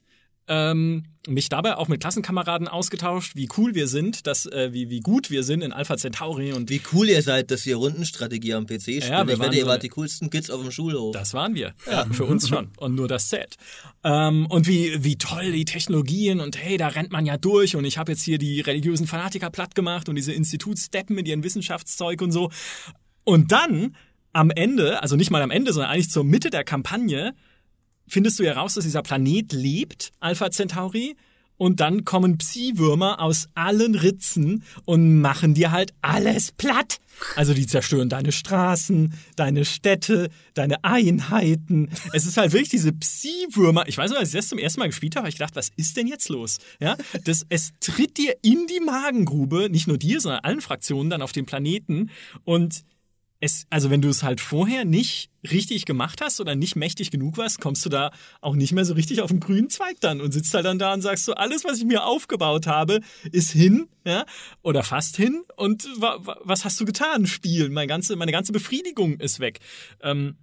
ähm, mich dabei auch mit Klassenkameraden ausgetauscht, wie cool wir sind, dass, äh, wie, wie gut wir sind in Alpha Centauri und wie cool ihr seid, dass ihr Rundenstrategie am PC spielt. Ja, ich wette, ihr so wart die coolsten Kids auf dem Schulhof. Das waren wir. Ja, für uns schon. Und nur das zählt. Ähm, und wie, wie toll die Technologien und hey, da rennt man ja durch und ich habe jetzt hier die religiösen Fanatiker platt gemacht und diese Institutssteppen mit ihren Wissenschaftszeug und so. Und dann am Ende, also nicht mal am Ende, sondern eigentlich zur Mitte der Kampagne, findest du ja raus, dass dieser Planet lebt, Alpha Centauri. Und dann kommen Psi-Würmer aus allen Ritzen und machen dir halt alles platt. Also die zerstören deine Straßen, deine Städte, deine Einheiten. Es ist halt wirklich diese Psi-Würmer. Ich weiß noch, als ich das zum ersten Mal gespielt habe, habe ich gedacht, was ist denn jetzt los? Ja, das, es tritt dir in die Magengrube, nicht nur dir, sondern allen Fraktionen dann auf dem Planeten. Und es, also wenn du es halt vorher nicht richtig gemacht hast oder nicht mächtig genug warst, kommst du da auch nicht mehr so richtig auf den grünen Zweig dann und sitzt halt dann da und sagst so, alles, was ich mir aufgebaut habe, ist hin, ja, oder fast hin und wa, wa, was hast du getan, Spiel? Meine ganze, meine ganze Befriedigung ist weg. Ähm,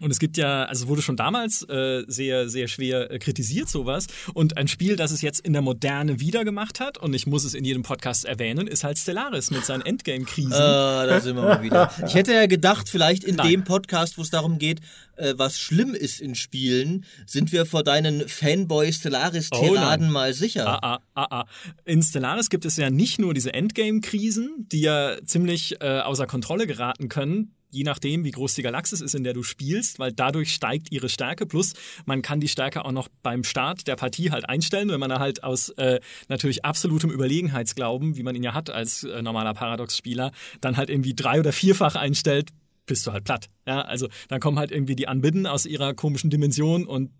und es gibt ja, also wurde schon damals äh, sehr, sehr schwer äh, kritisiert, sowas. Und ein Spiel, das es jetzt in der Moderne wieder gemacht hat, und ich muss es in jedem Podcast erwähnen, ist halt Stellaris mit seinen Endgame-Krisen. Äh, da sind wir mal wieder. Ich hätte ja gedacht, vielleicht in Nein. dem Podcast, wo es darum geht, äh, was schlimm ist in Spielen, sind wir vor deinen Fanboy-Stellaris-Tiraden oh mal sicher. Ah, ah, ah, ah. In Stellaris gibt es ja nicht nur diese Endgame-Krisen, die ja ziemlich äh, außer Kontrolle geraten können, je nachdem, wie groß die Galaxis ist, in der du spielst, weil dadurch steigt ihre Stärke. Plus, man kann die Stärke auch noch beim Start der Partie halt einstellen, wenn man da halt aus äh, natürlich absolutem Überlegenheitsglauben, wie man ihn ja hat als äh, normaler Paradox-Spieler, dann halt irgendwie drei- oder vierfach einstellt, bist du halt platt. Ja, also dann kommen halt irgendwie die Anbidden aus ihrer komischen Dimension und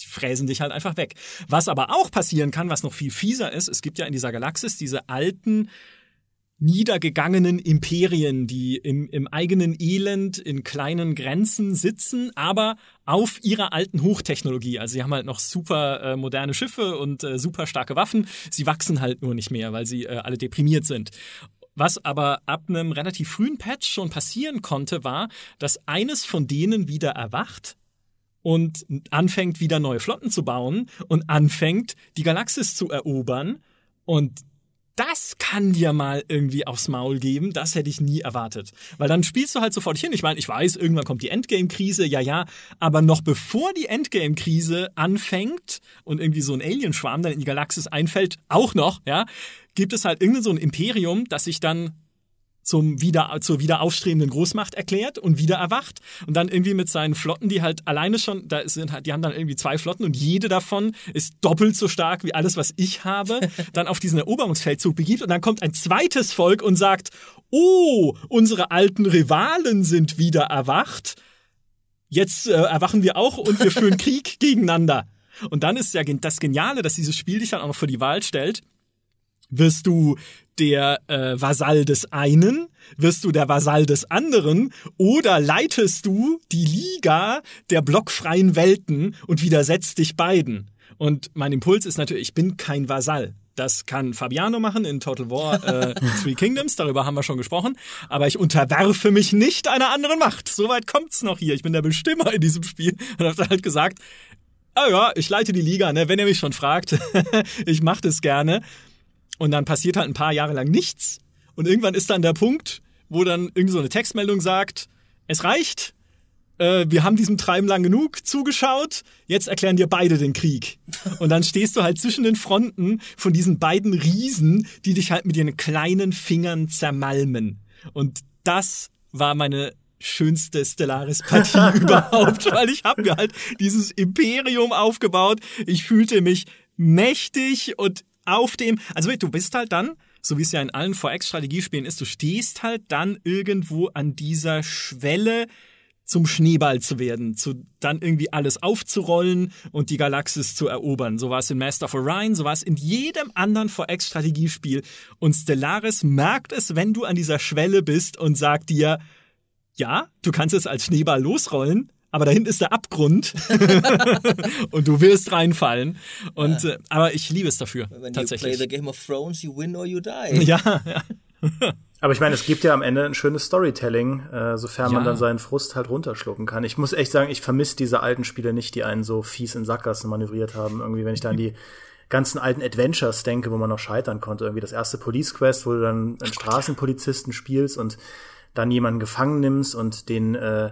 die fräsen dich halt einfach weg. Was aber auch passieren kann, was noch viel fieser ist, es gibt ja in dieser Galaxis diese alten niedergegangenen Imperien, die im, im eigenen Elend in kleinen Grenzen sitzen, aber auf ihrer alten Hochtechnologie. Also sie haben halt noch super äh, moderne Schiffe und äh, super starke Waffen. Sie wachsen halt nur nicht mehr, weil sie äh, alle deprimiert sind. Was aber ab einem relativ frühen Patch schon passieren konnte, war, dass eines von denen wieder erwacht und anfängt wieder neue Flotten zu bauen und anfängt die Galaxis zu erobern und das kann dir mal irgendwie aufs Maul geben, das hätte ich nie erwartet. Weil dann spielst du halt sofort hin. Ich meine, ich weiß, irgendwann kommt die Endgame-Krise, ja, ja, aber noch bevor die Endgame-Krise anfängt und irgendwie so ein Alienschwarm dann in die Galaxis einfällt, auch noch, ja, gibt es halt irgendein so ein Imperium, das sich dann zum wieder, zur wieder aufstrebenden Großmacht erklärt und wieder erwacht und dann irgendwie mit seinen Flotten, die halt alleine schon, da sind halt, die haben dann irgendwie zwei Flotten und jede davon ist doppelt so stark wie alles, was ich habe, dann auf diesen Eroberungsfeldzug begibt und dann kommt ein zweites Volk und sagt, oh, unsere alten Rivalen sind wieder erwacht, jetzt äh, erwachen wir auch und wir führen Krieg gegeneinander. Und dann ist ja das Geniale, dass dieses Spiel dich dann auch noch vor die Wahl stellt, wirst du der äh, Vasall des einen, wirst du der Vasall des anderen oder leitest du die Liga der blockfreien Welten und widersetzt dich beiden. Und mein Impuls ist natürlich, ich bin kein Vasall. Das kann Fabiano machen in Total War äh, Three Kingdoms, darüber haben wir schon gesprochen. Aber ich unterwerfe mich nicht einer anderen Macht. Soweit kommt's noch hier. Ich bin der Bestimmer in diesem Spiel und habe halt gesagt, ah ja, ich leite die Liga, ne? wenn ihr mich schon fragt. ich mache das gerne. Und dann passiert halt ein paar Jahre lang nichts. Und irgendwann ist dann der Punkt, wo dann irgendwie so eine Textmeldung sagt, es reicht, äh, wir haben diesem Treiben lang genug zugeschaut, jetzt erklären dir beide den Krieg. Und dann stehst du halt zwischen den Fronten von diesen beiden Riesen, die dich halt mit ihren kleinen Fingern zermalmen. Und das war meine schönste Stellaris-Partie überhaupt, weil ich habe mir halt dieses Imperium aufgebaut. Ich fühlte mich mächtig und auf dem, also du bist halt dann, so wie es ja in allen 4X-Strategiespielen ist, du stehst halt dann irgendwo an dieser Schwelle zum Schneeball zu werden, zu dann irgendwie alles aufzurollen und die Galaxis zu erobern. So war es in Master of Orion, so war es in jedem anderen 4X-Strategiespiel. Und Stellaris merkt es, wenn du an dieser Schwelle bist und sagt dir, ja, du kannst es als Schneeball losrollen, aber dahinten ist der Abgrund und du wirst reinfallen. Und ja. äh, aber ich liebe es dafür. When tatsächlich. you play the Game of Thrones, you win or you die. Ja, ja. Aber ich meine, es gibt ja am Ende ein schönes Storytelling, äh, sofern ja. man dann seinen Frust halt runterschlucken kann. Ich muss echt sagen, ich vermisse diese alten Spiele nicht, die einen so fies in Sackgassen manövriert haben. Irgendwie, wenn ich da an die ganzen alten Adventures denke, wo man noch scheitern konnte. Irgendwie das erste Police Quest, wo du dann einen Straßenpolizisten spielst und dann jemanden gefangen nimmst und den äh,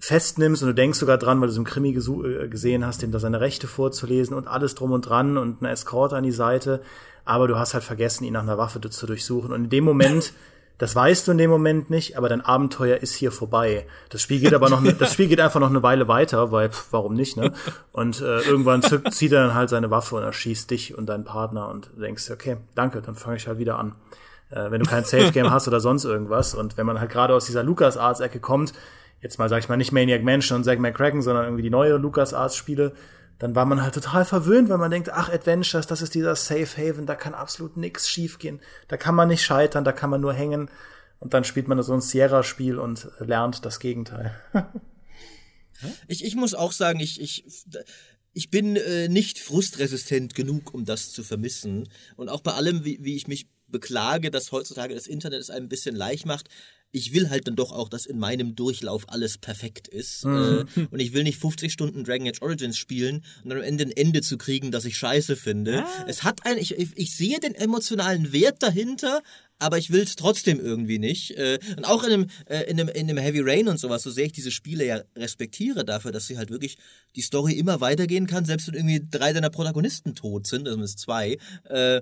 festnimmst und du denkst sogar dran, weil du es im Krimi äh, gesehen hast, dem da seine Rechte vorzulesen und alles drum und dran und eine Eskorte an die Seite. Aber du hast halt vergessen, ihn nach einer Waffe zu durchsuchen. Und in dem Moment, das weißt du in dem Moment nicht, aber dein Abenteuer ist hier vorbei. Das Spiel geht aber noch, ne, das Spiel geht einfach noch eine Weile weiter, weil, pff, warum nicht, ne? Und äh, irgendwann zieht er dann halt seine Waffe und erschießt dich und deinen Partner und denkst, okay, danke, dann fange ich halt wieder an. Äh, wenn du kein Safe Game hast oder sonst irgendwas und wenn man halt gerade aus dieser Lucas Arts Ecke kommt, jetzt mal sag ich mal nicht Maniac Mansion und Zack McCracken, sondern irgendwie die neue LucasArts Spiele, dann war man halt total verwöhnt, weil man denkt, ach, Adventures, das ist dieser Safe Haven, da kann absolut nichts schiefgehen. Da kann man nicht scheitern, da kann man nur hängen. Und dann spielt man so ein Sierra-Spiel und lernt das Gegenteil. ich, ich muss auch sagen, ich, ich, ich bin äh, nicht frustresistent genug, um das zu vermissen. Und auch bei allem, wie, wie ich mich beklage, dass heutzutage das Internet es einem ein bisschen leicht macht, ich will halt dann doch auch, dass in meinem Durchlauf alles perfekt ist. Mhm. Äh, und ich will nicht 50 Stunden Dragon Age Origins spielen und dann am Ende ein Ende zu kriegen, das ich scheiße finde. Ah. Es hat ein, ich, ich sehe den emotionalen Wert dahinter, aber ich will es trotzdem irgendwie nicht. Äh, und auch in einem, äh, in, einem, in einem Heavy Rain und sowas, so sehr ich diese Spiele ja respektiere dafür, dass sie halt wirklich die Story immer weitergehen kann, selbst wenn irgendwie drei deiner Protagonisten tot sind, also zumindest zwei. Äh,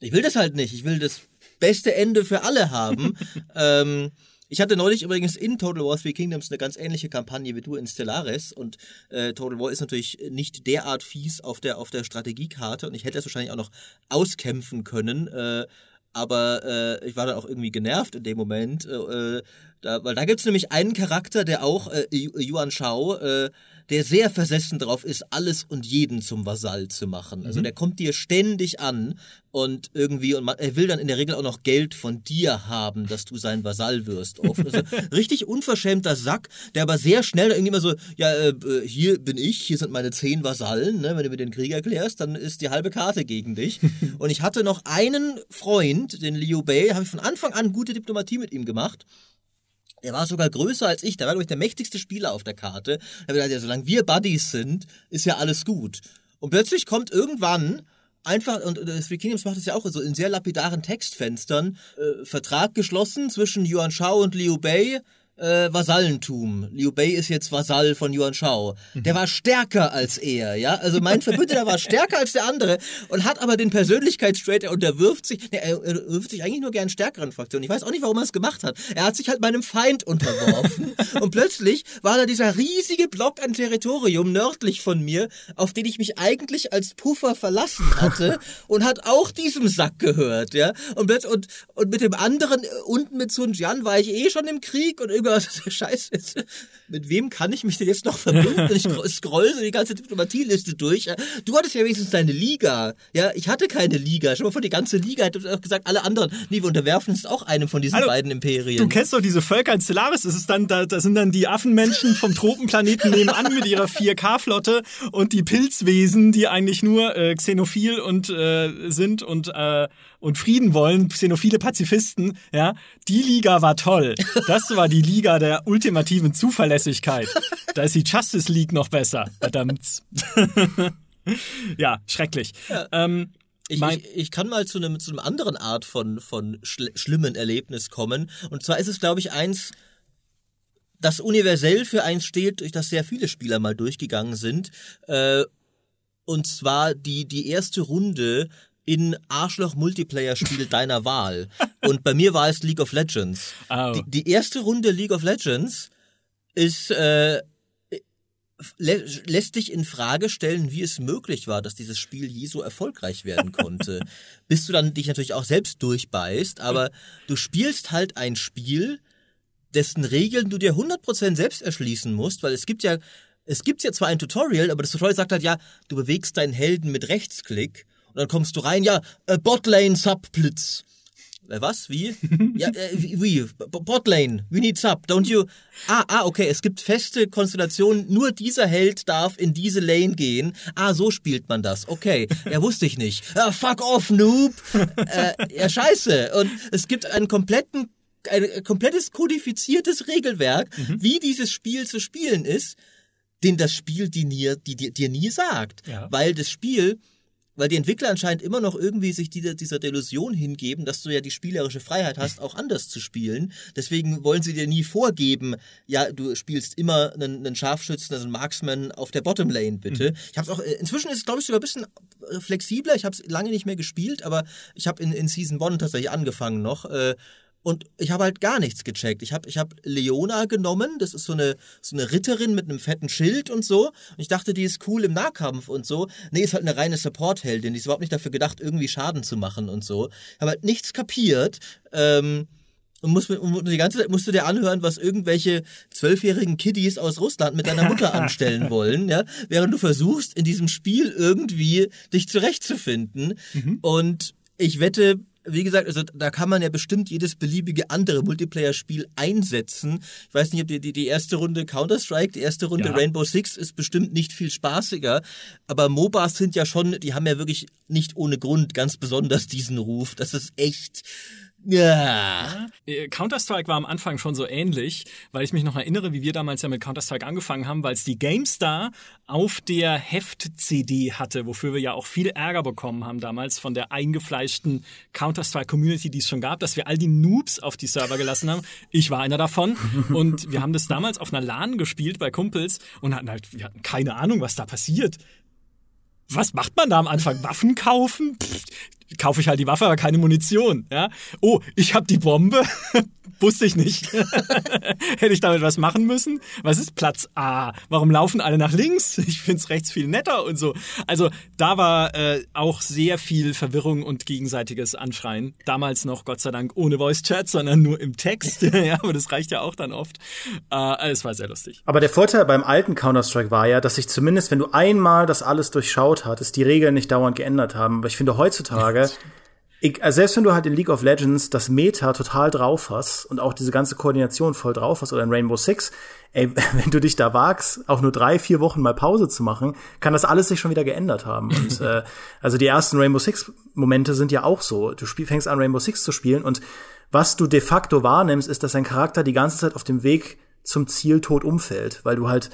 ich will das halt nicht. Ich will das beste Ende für alle haben. ähm, ich hatte neulich übrigens in Total War Three Kingdoms eine ganz ähnliche Kampagne wie du in Stellaris und äh, Total War ist natürlich nicht derart fies auf der, auf der Strategiekarte und ich hätte es wahrscheinlich auch noch auskämpfen können, äh, aber äh, ich war dann auch irgendwie genervt in dem Moment, äh, äh da, weil da gibt es nämlich einen Charakter, der auch, äh, Yuan Shao, äh, der sehr versessen drauf ist, alles und jeden zum Vasall zu machen. Also mhm. der kommt dir ständig an und irgendwie, und man, er will dann in der Regel auch noch Geld von dir haben, dass du sein Vasall wirst. Oft. Also richtig unverschämter Sack, der aber sehr schnell irgendwie immer so, ja, äh, hier bin ich, hier sind meine zehn Vasallen, ne? wenn du mir den Krieg erklärst, dann ist die halbe Karte gegen dich. und ich hatte noch einen Freund, den Liu Bei, habe ich von Anfang an gute Diplomatie mit ihm gemacht. Er war sogar größer als ich. Der war, glaube ich, der mächtigste Spieler auf der Karte. Da habe ich ja, solange wir Buddies sind, ist ja alles gut. Und plötzlich kommt irgendwann einfach, und äh, Three Kingdoms macht es ja auch so in sehr lapidaren Textfenstern, äh, Vertrag geschlossen zwischen Yuan Shao und Liu Bei. Äh, Vasallentum. Liu Bei ist jetzt Vasall von Yuan Shao. Der war stärker als er, ja. Also mein Verbündeter war stärker als der andere und hat aber den Persönlichkeitstrait, er unterwirft sich, ne, er unterwirft sich eigentlich nur gern stärkeren Fraktionen. Ich weiß auch nicht, warum er es gemacht hat. Er hat sich halt meinem Feind unterworfen und plötzlich war da dieser riesige Block an Territorium nördlich von mir, auf den ich mich eigentlich als Puffer verlassen hatte und hat auch diesem Sack gehört, ja. Und, und, und mit dem anderen äh, unten mit Sun Jian war ich eh schon im Krieg und irgendwie was Scheiße ist. Mit wem kann ich mich denn jetzt noch verbinden? ich scroll so die ganze Diplomatieliste durch. Du hattest ja wenigstens deine Liga. Ja, ich hatte keine Liga. Schon mal vor die ganze Liga hat auch gesagt, alle anderen, nee, wir unterwerfen uns auch einem von diesen Hallo, beiden Imperien. Du kennst doch diese Völker in Stellaris. Das ist dann, da, da sind dann die Affenmenschen vom Tropenplaneten nebenan mit ihrer 4K-Flotte und die Pilzwesen, die eigentlich nur äh, xenophil und äh, sind und äh, und Frieden wollen, xenophile Pazifisten, ja, die Liga war toll. Das war die Liga der ultimativen Zuverlässigkeit. Da ist die Justice League noch besser. Verdammt. ja, schrecklich. Ja. Ähm, ich, ich, ich, kann mal zu einem, zu einem anderen Art von, von schl schlimmen Erlebnis kommen. Und zwar ist es, glaube ich, eins, das universell für eins steht, durch das sehr viele Spieler mal durchgegangen sind. Äh, und zwar die, die erste Runde in Arschloch-Multiplayer-Spiel deiner Wahl. Und bei mir war es League of Legends. Oh. Die, die, erste Runde League of Legends ist äh, lä lässt dich in Frage stellen, wie es möglich war, dass dieses Spiel je so erfolgreich werden konnte. Bis du dann dich natürlich auch selbst durchbeißt, aber du spielst halt ein Spiel, dessen Regeln du dir 100% selbst erschließen musst, weil es gibt ja es gibt ja zwar ein Tutorial, aber das Tutorial sagt halt ja, du bewegst deinen Helden mit Rechtsklick und dann kommst du rein, ja, Botlane Subblitz. Äh, was? Wie? ja, äh, wie? Botlane, we need Sub, don't you? Ah, ah, okay, es gibt feste Konstellationen, nur dieser Held darf in diese Lane gehen. Ah, so spielt man das. Okay, ja, wusste ich nicht. Ah, fuck off, Noob. äh, ja, scheiße. Und es gibt einen kompletten ein komplettes kodifiziertes Regelwerk, mhm. wie dieses Spiel zu spielen ist, den das Spiel dir, die, dir, dir nie sagt. Ja. Weil das Spiel weil die Entwickler anscheinend immer noch irgendwie sich dieser, dieser Delusion hingeben, dass du ja die spielerische Freiheit hast, auch anders zu spielen. Deswegen wollen sie dir nie vorgeben, ja, du spielst immer einen, einen Scharfschützen, also einen Marksman auf der Bottom Lane, bitte. Mhm. Ich hab's auch, äh, inzwischen ist es, glaube ich, sogar ein bisschen äh, flexibler. Ich habe es lange nicht mehr gespielt, aber ich habe in, in Season 1 tatsächlich angefangen noch. Äh, und ich habe halt gar nichts gecheckt. Ich habe ich hab Leona genommen, das ist so eine, so eine Ritterin mit einem fetten Schild und so. Und ich dachte, die ist cool im Nahkampf und so. Nee, ist halt eine reine Support-Heldin. Die ist überhaupt nicht dafür gedacht, irgendwie Schaden zu machen und so. Ich habe halt nichts kapiert. Ähm, und, musst, und die ganze Zeit musst du dir anhören, was irgendwelche zwölfjährigen Kiddies aus Russland mit deiner Mutter anstellen wollen, ja, während du versuchst, in diesem Spiel irgendwie dich zurechtzufinden. Mhm. Und ich wette, wie gesagt, also da kann man ja bestimmt jedes beliebige andere Multiplayer-Spiel einsetzen. Ich weiß nicht, ob die, die, die erste Runde Counter-Strike, die erste Runde ja. Rainbow Six ist bestimmt nicht viel spaßiger. Aber MOBAs sind ja schon, die haben ja wirklich nicht ohne Grund ganz besonders diesen Ruf. Das ist echt ja. Äh, Counter-Strike war am Anfang schon so ähnlich, weil ich mich noch erinnere, wie wir damals ja mit Counter-Strike angefangen haben, weil es die GameStar auf der Heft-CD hatte, wofür wir ja auch viel Ärger bekommen haben damals von der eingefleischten Counter-Strike-Community, die es schon gab, dass wir all die Noobs auf die Server gelassen haben. Ich war einer davon und wir haben das damals auf einer LAN gespielt bei Kumpels und hatten halt, wir hatten keine Ahnung, was da passiert was macht man da am Anfang? Waffen kaufen? Pff, kaufe ich halt die Waffe, aber keine Munition. Ja? Oh, ich habe die Bombe. Wusste ich nicht. Hätte ich damit was machen müssen? Was ist Platz A? Warum laufen alle nach links? Ich find's rechts viel netter und so. Also da war äh, auch sehr viel Verwirrung und gegenseitiges Anschreien. Damals noch, Gott sei Dank, ohne Voice-Chat, sondern nur im Text. ja, aber das reicht ja auch dann oft. Äh, es war sehr lustig. Aber der Vorteil beim alten Counter-Strike war ja, dass sich zumindest, wenn du einmal das alles durchschaut hattest, die Regeln nicht dauernd geändert haben. Aber ich finde heutzutage ich, also selbst wenn du halt in League of Legends das Meta total drauf hast und auch diese ganze Koordination voll drauf hast oder in Rainbow Six, ey, wenn du dich da wagst, auch nur drei, vier Wochen mal Pause zu machen, kann das alles sich schon wieder geändert haben. Und äh, also die ersten Rainbow Six Momente sind ja auch so. Du spiel, fängst an Rainbow Six zu spielen und was du de facto wahrnimmst, ist, dass dein Charakter die ganze Zeit auf dem Weg zum Ziel tot umfällt, weil du halt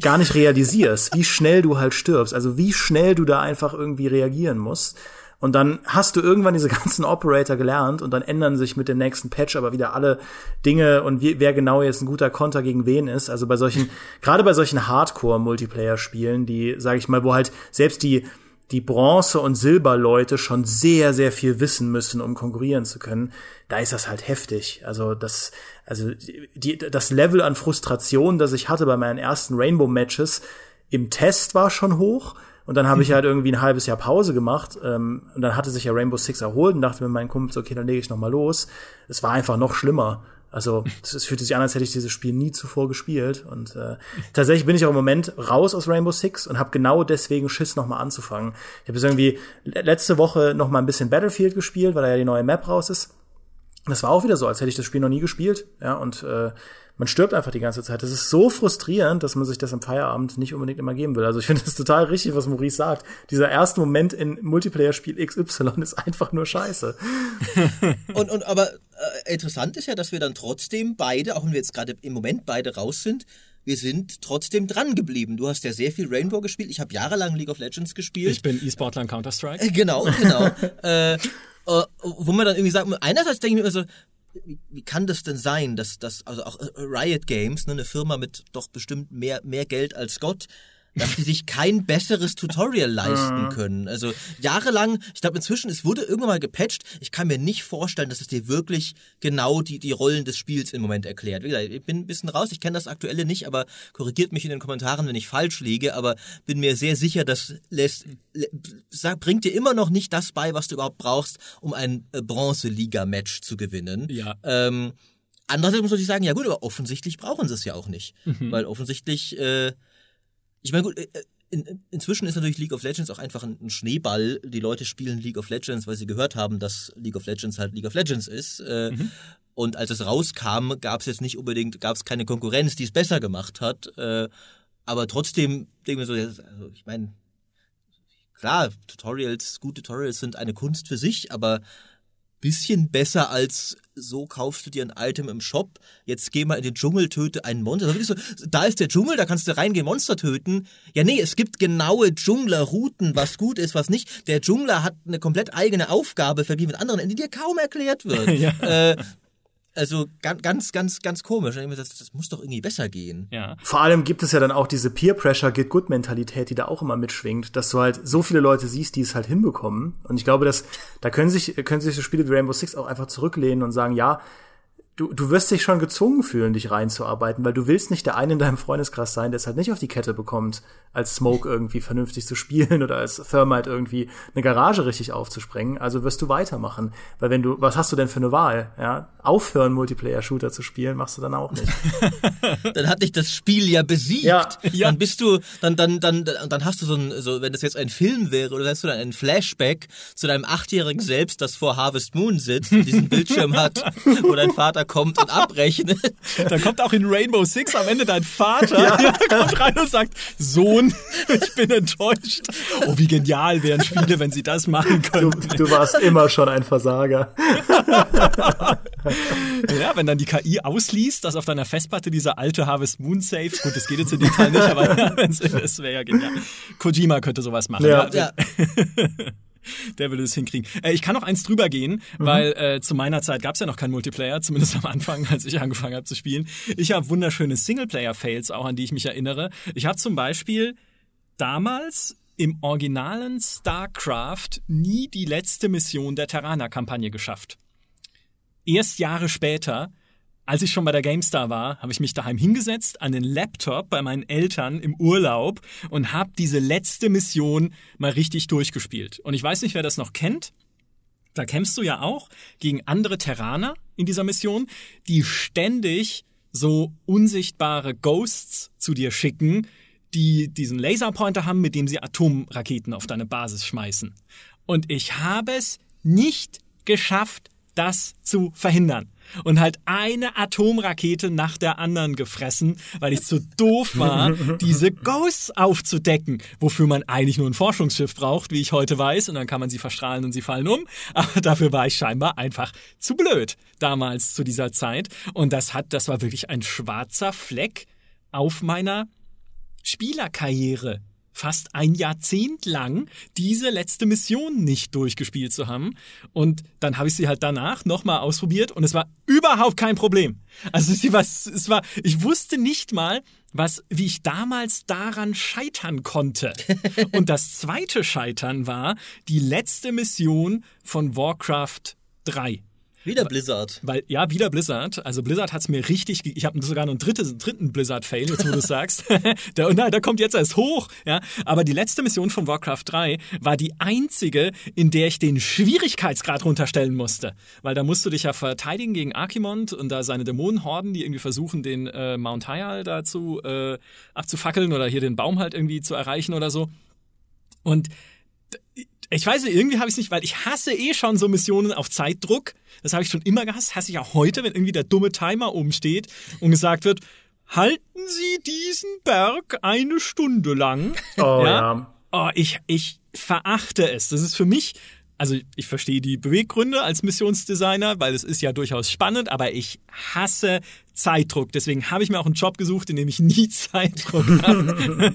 gar nicht realisierst, wie schnell du halt stirbst, also wie schnell du da einfach irgendwie reagieren musst. Und dann hast du irgendwann diese ganzen Operator gelernt und dann ändern sich mit dem nächsten Patch aber wieder alle Dinge und wie, wer genau jetzt ein guter Konter gegen wen ist. Also bei solchen, gerade bei solchen Hardcore-Multiplayer-Spielen, die, sage ich mal, wo halt selbst die die Bronze- und Silberleute schon sehr, sehr viel wissen müssen, um konkurrieren zu können, da ist das halt heftig. Also das, also die, das Level an Frustration, das ich hatte bei meinen ersten Rainbow-Matches im Test war schon hoch. Und dann habe ich mhm. halt irgendwie ein halbes Jahr Pause gemacht. Ähm, und dann hatte sich ja Rainbow Six erholt und dachte mir meinen Kumpel, okay, dann lege ich noch mal los. Es war einfach noch schlimmer. Also es fühlte sich an, als hätte ich dieses Spiel nie zuvor gespielt. Und äh, tatsächlich bin ich auch im Moment raus aus Rainbow Six und habe genau deswegen Schiss, noch mal anzufangen. Ich habe jetzt irgendwie letzte Woche noch mal ein bisschen Battlefield gespielt, weil da ja die neue Map raus ist. Das war auch wieder so, als hätte ich das Spiel noch nie gespielt. Ja, und äh, man stirbt einfach die ganze Zeit. Das ist so frustrierend, dass man sich das am Feierabend nicht unbedingt immer geben will. Also ich finde das total richtig, was Maurice sagt. Dieser erste Moment in Multiplayer-Spiel XY ist einfach nur scheiße. und, und aber äh, interessant ist ja, dass wir dann trotzdem beide, auch wenn wir jetzt gerade im Moment beide raus sind, wir sind trotzdem dran geblieben. Du hast ja sehr viel Rainbow gespielt. Ich habe jahrelang League of Legends gespielt. Ich bin E-Sportler in Counter-Strike. Äh, genau, genau. äh, äh, wo man dann irgendwie sagt, einerseits denke ich mir immer so, wie, wie kann das denn sein, dass das, also auch äh, Riot Games, ne, eine Firma mit doch bestimmt mehr, mehr Geld als Gott, dass die sich kein besseres Tutorial leisten mhm. können. Also jahrelang, ich glaube inzwischen, es wurde irgendwann mal gepatcht. Ich kann mir nicht vorstellen, dass es dir wirklich genau die, die Rollen des Spiels im Moment erklärt. Wie gesagt, ich bin ein bisschen raus, ich kenne das aktuelle nicht, aber korrigiert mich in den Kommentaren, wenn ich falsch liege, aber bin mir sehr sicher, das lässt, bringt dir immer noch nicht das bei, was du überhaupt brauchst, um ein äh, Bronze-Liga-Match zu gewinnen. Ja. Ähm, Andererseits muss ich sagen, ja gut, aber offensichtlich brauchen sie es ja auch nicht. Mhm. Weil offensichtlich äh, ich meine, gut, äh, in, inzwischen ist natürlich League of Legends auch einfach ein, Schneeball. Die Leute spielen League of Legends, weil sie gehört haben, dass League of Legends halt League of Legends ist. Äh, mhm. Und als es rauskam, gab es jetzt nicht unbedingt, gab es keine Konkurrenz, die es besser gemacht hat. Äh, aber trotzdem denke ich mir so, also ich meine, klar, Tutorials, gute Tutorials sind eine Kunst für sich, aber bisschen besser als so kaufst du dir ein Item im Shop, jetzt geh mal in den Dschungel, töte einen Monster. So, da ist der Dschungel, da kannst du reingehen, Monster töten. Ja, nee, es gibt genaue Dschunglerrouten, was gut ist, was nicht. Der Dschungler hat eine komplett eigene Aufgabe verglichen mit anderen, die dir kaum erklärt wird. ja. äh, also ganz, ganz, ganz komisch. Das, das muss doch irgendwie besser gehen. Ja. Vor allem gibt es ja dann auch diese Peer Pressure Get Good Mentalität, die da auch immer mitschwingt, dass du halt so viele Leute siehst, die es halt hinbekommen. Und ich glaube, dass da können sich können sich so Spiele wie Rainbow Six auch einfach zurücklehnen und sagen, ja, du, du wirst dich schon gezwungen fühlen, dich reinzuarbeiten, weil du willst nicht der eine in deinem Freundeskreis sein, der es halt nicht auf die Kette bekommt, als Smoke irgendwie vernünftig zu spielen oder als Thermite irgendwie eine Garage richtig aufzusprengen. Also wirst du weitermachen. Weil wenn du, was hast du denn für eine Wahl? Ja? Aufhören, Multiplayer-Shooter zu spielen, machst du dann auch nicht. dann hat dich das Spiel ja besiegt. Ja. Dann bist du, dann, dann, dann, dann hast du so ein, so, wenn das jetzt ein Film wäre, oder hast du dann ein Flashback zu deinem achtjährigen Selbst, das vor Harvest Moon sitzt und diesen Bildschirm hat, wo dein Vater kommt und abrechnet. Dann kommt auch in Rainbow Six am Ende dein Vater, ja. kommt rein und sagt, Sohn, ich bin enttäuscht. Oh, wie genial wären Spiele, wenn sie das machen könnten. Du, du warst immer schon ein Versager. ja, wenn dann die KI ausliest, dass auf deiner Festplatte dieser alte Harvest Moon Safe, gut, das geht jetzt in dem Fall nicht, aber das wäre ja genial. Kojima könnte sowas machen. Ja. ja. Der will es hinkriegen. Äh, ich kann noch eins drüber gehen, mhm. weil äh, zu meiner Zeit gab es ja noch keinen Multiplayer, zumindest am Anfang, als ich angefangen habe zu spielen. Ich habe wunderschöne Singleplayer-Fails, auch an die ich mich erinnere. Ich habe zum Beispiel damals im originalen StarCraft nie die letzte Mission der Terraner-Kampagne geschafft. Erst Jahre später als ich schon bei der GameStar war, habe ich mich daheim hingesetzt an den Laptop bei meinen Eltern im Urlaub und habe diese letzte Mission mal richtig durchgespielt. Und ich weiß nicht, wer das noch kennt. Da kämpfst du ja auch gegen andere Terraner in dieser Mission, die ständig so unsichtbare Ghosts zu dir schicken, die diesen Laserpointer haben, mit dem sie Atomraketen auf deine Basis schmeißen. Und ich habe es nicht geschafft, das zu verhindern und halt eine Atomrakete nach der anderen gefressen, weil ich zu doof war, diese Ghosts aufzudecken, wofür man eigentlich nur ein Forschungsschiff braucht, wie ich heute weiß, und dann kann man sie verstrahlen und sie fallen um. Aber dafür war ich scheinbar einfach zu blöd damals zu dieser Zeit. Und das hat, das war wirklich ein schwarzer Fleck auf meiner Spielerkarriere fast ein Jahrzehnt lang diese letzte Mission nicht durchgespielt zu haben. Und dann habe ich sie halt danach nochmal ausprobiert und es war überhaupt kein Problem. Also sie war, es war, ich wusste nicht mal, was, wie ich damals daran scheitern konnte. Und das zweite Scheitern war die letzte Mission von Warcraft 3. Wieder Blizzard. Weil, ja, wieder Blizzard. Also Blizzard hat's mir richtig, ich habe sogar noch einen dritten, dritten Blizzard-Fail, jetzt wo du sagst. der, nein, der kommt jetzt erst hoch. Ja. Aber die letzte Mission von Warcraft 3 war die einzige, in der ich den Schwierigkeitsgrad runterstellen musste. Weil da musst du dich ja verteidigen gegen Archimond und da seine Dämonenhorden, die irgendwie versuchen, den äh, Mount Hyal dazu äh, abzufackeln oder hier den Baum halt irgendwie zu erreichen oder so. Und ich weiß nicht, irgendwie habe ich es nicht, weil ich hasse eh schon so Missionen auf Zeitdruck. Das habe ich schon immer gehasst. Hasse ich auch heute, wenn irgendwie der dumme Timer oben steht und gesagt wird, halten Sie diesen Berg eine Stunde lang. Oh ja. ja. Oh, ich, ich verachte es. Das ist für mich also ich verstehe die Beweggründe als Missionsdesigner, weil es ist ja durchaus spannend, aber ich hasse Zeitdruck. Deswegen habe ich mir auch einen Job gesucht, in dem ich nie Zeitdruck habe.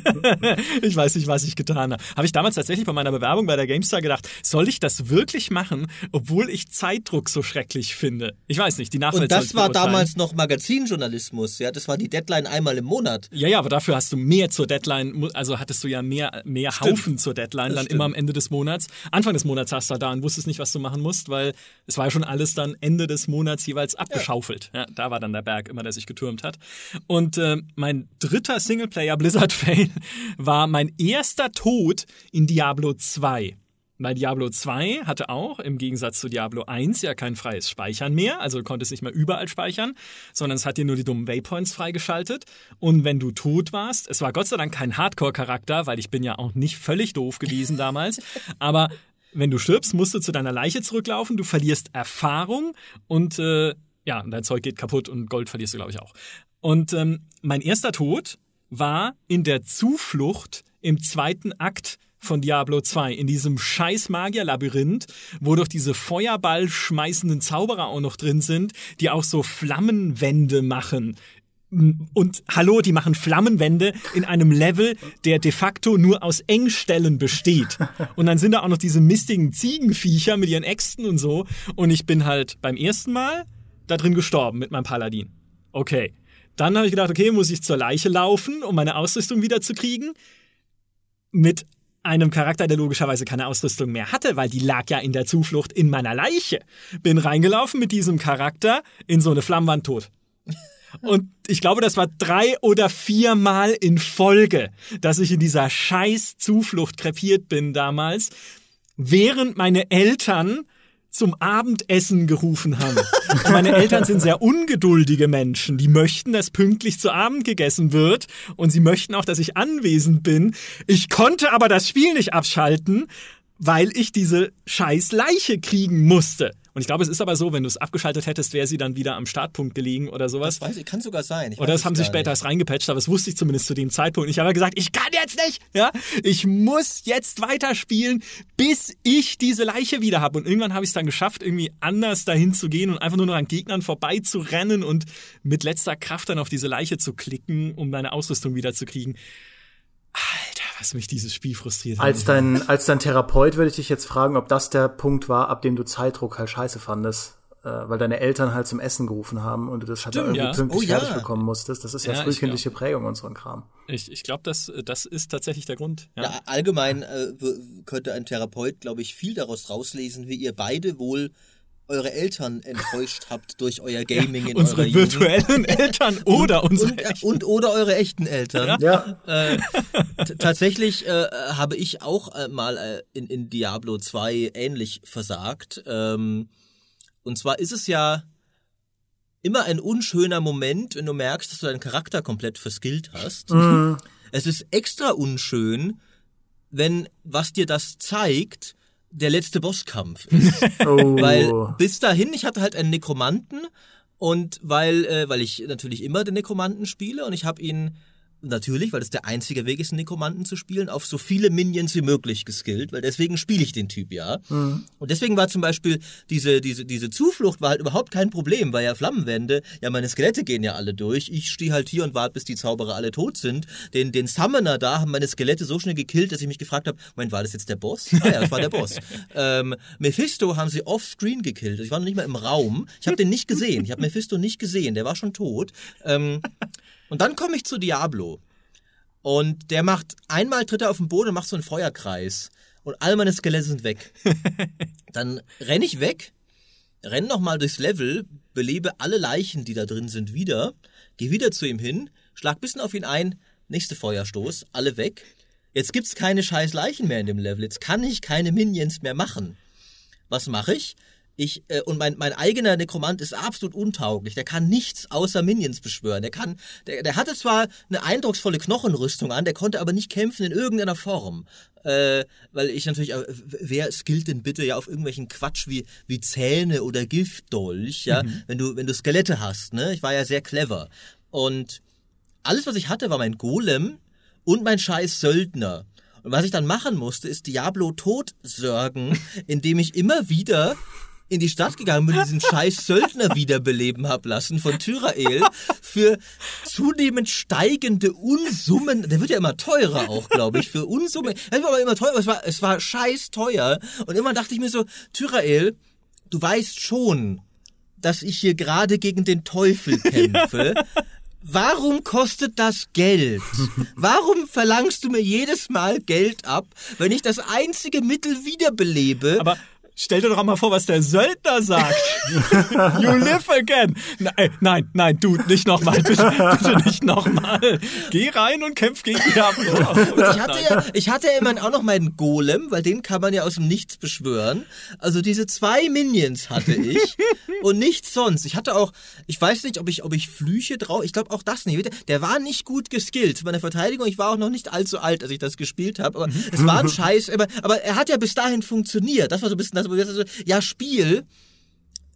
ich weiß nicht, was ich getan habe. Habe ich damals tatsächlich bei meiner Bewerbung bei der GameStar gedacht, soll ich das wirklich machen, obwohl ich Zeitdruck so schrecklich finde? Ich weiß nicht, die Nachwelt Und das war damals noch Magazinjournalismus, ja, das war die Deadline einmal im Monat. Ja, ja, aber dafür hast du mehr zur Deadline, also hattest du ja mehr, mehr Haufen zur Deadline, das dann stimmt. immer am Ende des Monats. Anfang des Monats hast du da und wusstest nicht, was du machen musst, weil es war ja schon alles dann Ende des Monats jeweils abgeschaufelt. Ja, ja da war dann der Berg immer, der sich getürmt hat. Und äh, mein dritter Singleplayer Blizzard Fail war mein erster Tod in Diablo 2. Weil Diablo 2 hatte auch im Gegensatz zu Diablo 1 ja kein freies Speichern mehr, also du konntest nicht mehr überall speichern, sondern es hat dir nur die dummen Waypoints freigeschaltet. Und wenn du tot warst, es war Gott sei Dank kein Hardcore-Charakter, weil ich bin ja auch nicht völlig doof gewesen damals, aber wenn du stirbst, musst du zu deiner Leiche zurücklaufen, du verlierst Erfahrung und äh, ja, dein Zeug geht kaputt und Gold verlierst du, glaube ich, auch. Und ähm, mein erster Tod war in der Zuflucht im zweiten Akt von Diablo 2, in diesem scheiß Magier-Labyrinth, wo doch diese Feuerball schmeißenden Zauberer auch noch drin sind, die auch so Flammenwände machen. Und hallo, die machen Flammenwände in einem Level, der de facto nur aus Engstellen besteht. Und dann sind da auch noch diese mistigen Ziegenviecher mit ihren Äxten und so. Und ich bin halt beim ersten Mal da drin gestorben mit meinem Paladin. Okay. Dann habe ich gedacht, okay, muss ich zur Leiche laufen, um meine Ausrüstung wiederzukriegen. Mit einem Charakter, der logischerweise keine Ausrüstung mehr hatte, weil die lag ja in der Zuflucht in meiner Leiche. Bin reingelaufen mit diesem Charakter in so eine Flammwand tot. Und ich glaube, das war drei oder viermal in Folge, dass ich in dieser scheiß Zuflucht krepiert bin damals, während meine Eltern zum Abendessen gerufen haben. Meine Eltern sind sehr ungeduldige Menschen. Die möchten, dass pünktlich zu Abend gegessen wird und sie möchten auch, dass ich anwesend bin. Ich konnte aber das Spiel nicht abschalten, weil ich diese scheiß Leiche kriegen musste. Und ich glaube, es ist aber so, wenn du es abgeschaltet hättest, wäre sie dann wieder am Startpunkt gelegen oder sowas. Das weiß ich, kann sogar sein. Oder das haben sie später erst reingepatcht, aber das wusste ich zumindest zu dem Zeitpunkt. Ich habe gesagt, ich kann jetzt nicht, ja, ich muss jetzt weiterspielen, bis ich diese Leiche wieder habe. Und irgendwann habe ich es dann geschafft, irgendwie anders dahin zu gehen und einfach nur noch an Gegnern vorbei zu rennen und mit letzter Kraft dann auf diese Leiche zu klicken, um meine Ausrüstung wieder zu kriegen. Alter, was mich dieses Spiel frustriert. Als dein, als dein Therapeut würde ich dich jetzt fragen, ob das der Punkt war, ab dem du Zeitdruck halt scheiße fandest. Äh, weil deine Eltern halt zum Essen gerufen haben und du das halt irgendwie ja. pünktlich oh, fertig ja. bekommen musstest. Das ist ja, ja frühkindliche Prägung und so ein Kram. Ich, ich glaube, das, das ist tatsächlich der Grund. Ja, ja allgemein äh, könnte ein Therapeut, glaube ich, viel daraus rauslesen, wie ihr beide wohl eure Eltern enttäuscht habt durch euer Gaming ja, in unsere eurer virtuellen Jugend. Eltern oder und, unsere und, echten. und oder eure echten Eltern. Ja. Äh, tatsächlich äh, habe ich auch äh, mal äh, in, in Diablo 2 ähnlich versagt. Ähm, und zwar ist es ja immer ein unschöner Moment, wenn du merkst, dass du deinen Charakter komplett verskillt hast. Mhm. Es ist extra unschön, wenn was dir das zeigt, der letzte Bosskampf ist. oh. Weil bis dahin, ich hatte halt einen Nekromanten und weil, äh, weil ich natürlich immer den Nekromanten spiele und ich habe ihn natürlich, weil das der einzige Weg ist, einen Nekromanten zu spielen, auf so viele Minions wie möglich geskillt, weil deswegen spiele ich den Typ ja. Mhm. Und deswegen war zum Beispiel diese, diese, diese Zuflucht war halt überhaupt kein Problem, weil ja Flammenwände, ja meine Skelette gehen ja alle durch. Ich stehe halt hier und warte, bis die Zauberer alle tot sind. Den, den Summoner da haben meine Skelette so schnell gekillt, dass ich mich gefragt habe, Moment, war das jetzt der Boss? Ah ja, das war der Boss. ähm, Mephisto haben sie offscreen gekillt. Ich war noch nicht mal im Raum. Ich habe den nicht gesehen. Ich habe Mephisto nicht gesehen. Der war schon tot. Ähm, und dann komme ich zu Diablo. Und der macht, einmal tritt er auf den Boden und macht so einen Feuerkreis. Und all meine Skelette sind weg. dann renne ich weg, renn nochmal durchs Level, belebe alle Leichen, die da drin sind, wieder, geh wieder zu ihm hin, schlag bisschen auf ihn ein, nächste Feuerstoß, alle weg. Jetzt gibt's keine scheiß Leichen mehr in dem Level. Jetzt kann ich keine Minions mehr machen. Was mache ich? Ich, äh, und mein, mein eigener Nekromant ist absolut untauglich. Der kann nichts außer Minions beschwören. Der kann, der, der hatte zwar eine eindrucksvolle Knochenrüstung an, der konnte aber nicht kämpfen in irgendeiner Form. Äh, weil ich natürlich, äh, wer skillt denn bitte ja auf irgendwelchen Quatsch wie, wie Zähne oder Giftdolch, ja, mhm. wenn du, wenn du Skelette hast, ne? Ich war ja sehr clever. Und alles, was ich hatte, war mein Golem und mein scheiß Söldner. Und was ich dann machen musste, ist Diablo tot sorgen, indem ich immer wieder in die Stadt gegangen bin, diesen scheiß Söldner wiederbeleben hab lassen von Tyrael für zunehmend steigende Unsummen. Der wird ja immer teurer auch, glaube ich, für Unsummen. Er war aber immer teurer, es war, es war scheiß teuer. Und immer dachte ich mir so, Tyrael, du weißt schon, dass ich hier gerade gegen den Teufel kämpfe. Warum kostet das Geld? Warum verlangst du mir jedes Mal Geld ab, wenn ich das einzige Mittel wiederbelebe? Aber Stell dir doch mal vor, was der Söldner sagt. you live again. Nein, nein, nein, du, nicht nochmal. Bitte, bitte nicht nochmal. Geh rein und kämpf gegen Diablo. ich hatte ja, ich hatte ja immerhin auch noch meinen Golem, weil den kann man ja aus dem Nichts beschwören. Also diese zwei Minions hatte ich und nichts sonst. Ich hatte auch, ich weiß nicht, ob ich, ob ich Flüche drauf, ich glaube auch das nicht. Der war nicht gut geskillt. Meine Verteidigung, ich war auch noch nicht allzu alt, als ich das gespielt habe, aber es war ein Scheiß. Aber, aber er hat ja bis dahin funktioniert. Das war so ein bisschen das also, ja, Spiel,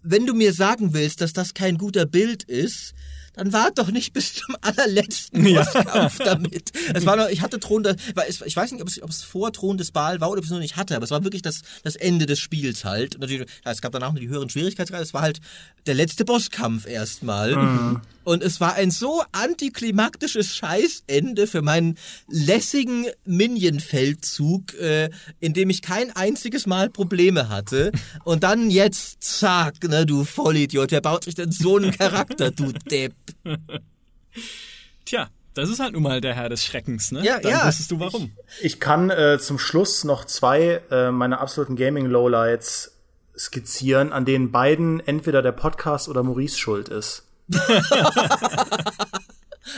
wenn du mir sagen willst, dass das kein guter Bild ist, dann wart doch nicht bis zum allerletzten ja. Bosskampf damit. Es war noch, ich hatte Thron, ich weiß nicht, ob es, ob es vor Thron des Baal war oder ob es nur nicht hatte, aber es war wirklich das, das Ende des Spiels halt. Und natürlich, ja, es gab danach noch die höheren Schwierigkeitsgrade, es war halt der letzte Bosskampf erstmal. Mhm. Und es war ein so antiklimaktisches Scheißende für meinen lässigen Minion-Feldzug, äh, in dem ich kein einziges Mal Probleme hatte. Und dann jetzt, zack, ne, du Vollidiot, wer baut sich denn so einen Charakter, du Depp? Tja, das ist halt nun mal der Herr des Schreckens, ne? Ja, Dann ja. wusstest du warum. Ich, ich kann äh, zum Schluss noch zwei äh, meiner absoluten Gaming-Lowlights skizzieren, an denen beiden entweder der Podcast oder Maurice schuld ist.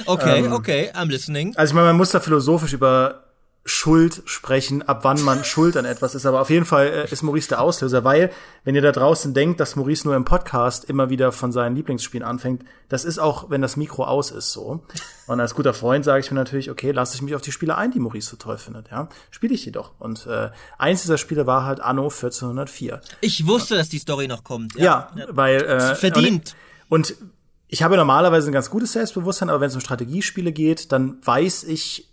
okay, ähm, okay, I'm listening. Also ich meine, man muss da philosophisch über Schuld sprechen, ab wann man schuld an etwas ist. Aber auf jeden Fall äh, ist Maurice der Auslöser, weil, wenn ihr da draußen denkt, dass Maurice nur im Podcast immer wieder von seinen Lieblingsspielen anfängt, das ist auch, wenn das Mikro aus ist, so. Und als guter Freund sage ich mir natürlich, okay, lasse ich mich auf die Spiele ein, die Maurice so toll findet, ja. Spiele ich die doch. Und äh, eins dieser Spiele war halt Anno 1404. Ich wusste, dass die Story noch kommt. Ja, ja, weil äh, verdient. Und, und ich habe normalerweise ein ganz gutes Selbstbewusstsein, aber wenn es um Strategiespiele geht, dann weiß ich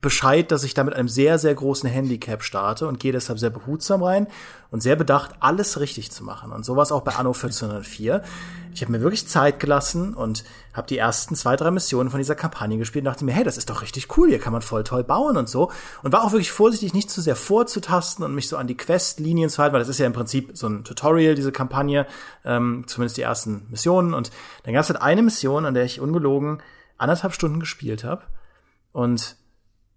Bescheid, dass ich da mit einem sehr, sehr großen Handicap starte und gehe deshalb sehr behutsam rein und sehr bedacht, alles richtig zu machen. Und sowas auch bei Anno 1404. Ich habe mir wirklich Zeit gelassen und habe die ersten zwei, drei Missionen von dieser Kampagne gespielt und dachte mir, hey, das ist doch richtig cool, hier kann man voll toll bauen und so. Und war auch wirklich vorsichtig, nicht zu sehr vorzutasten und mich so an die Questlinien zu halten, weil das ist ja im Prinzip so ein Tutorial, diese Kampagne, ähm, zumindest die ersten Missionen. Und dann gab es halt eine Mission, an der ich ungelogen anderthalb Stunden gespielt habe. Und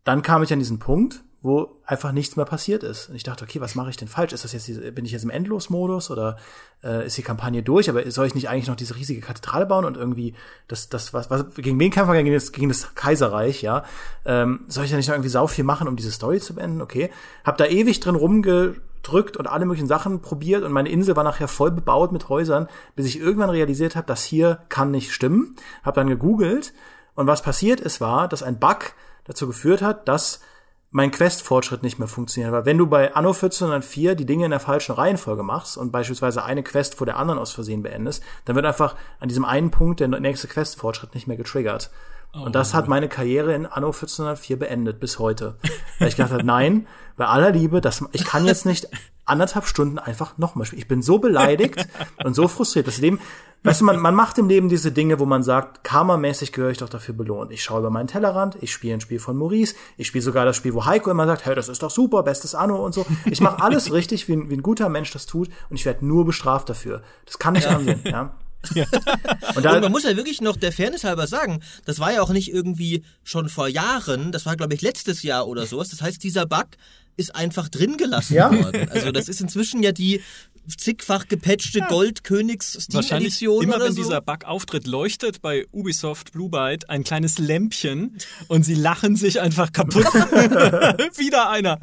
dann kam ich an diesen Punkt, wo einfach nichts mehr passiert ist. Und ich dachte, okay, was mache ich denn falsch? Ist das jetzt, bin ich jetzt im Endlosmodus oder äh, ist die Kampagne durch? Aber soll ich nicht eigentlich noch diese riesige Kathedrale bauen und irgendwie das, das, was, was gegen wen kämpfen wir? Gegen das, gegen das Kaiserreich, ja? Ähm, soll ich da nicht noch irgendwie sau viel machen, um diese Story zu beenden? Okay. Hab da ewig drin rumgedrückt und alle möglichen Sachen probiert und meine Insel war nachher voll bebaut mit Häusern, bis ich irgendwann realisiert habe, das hier kann nicht stimmen. Hab dann gegoogelt und was passiert ist, war, dass ein Bug dazu geführt hat, dass mein Quest-Fortschritt nicht mehr funktioniert. Weil wenn du bei Anno 1404 die Dinge in der falschen Reihenfolge machst und beispielsweise eine Quest vor der anderen aus Versehen beendest, dann wird einfach an diesem einen Punkt der nächste Quest-Fortschritt nicht mehr getriggert. Oh, und das hat meine Karriere in Anno 1404 beendet bis heute. Weil ich gedacht habe, nein, bei aller Liebe, das, ich kann jetzt nicht anderthalb Stunden einfach nochmal spielen. Ich bin so beleidigt und so frustriert. Das Leben, weißt du, man, man macht im Leben diese Dinge, wo man sagt, karmamäßig gehöre ich doch dafür belohnt. Ich schaue über meinen Tellerrand, ich spiele ein Spiel von Maurice, ich spiele sogar das Spiel, wo Heiko immer sagt, hey, das ist doch super, bestes Anno und so. Ich mache alles richtig, wie ein, wie ein guter Mensch das tut und ich werde nur bestraft dafür. Das kann nicht ja. ansehen, ja. Ja. Und, und, man muss ja wirklich noch der Fairness halber sagen, das war ja auch nicht irgendwie schon vor Jahren, das war glaube ich letztes Jahr oder sowas. Das heißt, dieser Bug ist einfach drin gelassen ja. worden. Also das ist inzwischen ja die zigfach gepatchte ja. Gold-Königs Steam-Edition. Immer wenn so. dieser Bug auftritt, leuchtet bei Ubisoft Blue Byte ein kleines Lämpchen und sie lachen sich einfach kaputt. Wieder einer.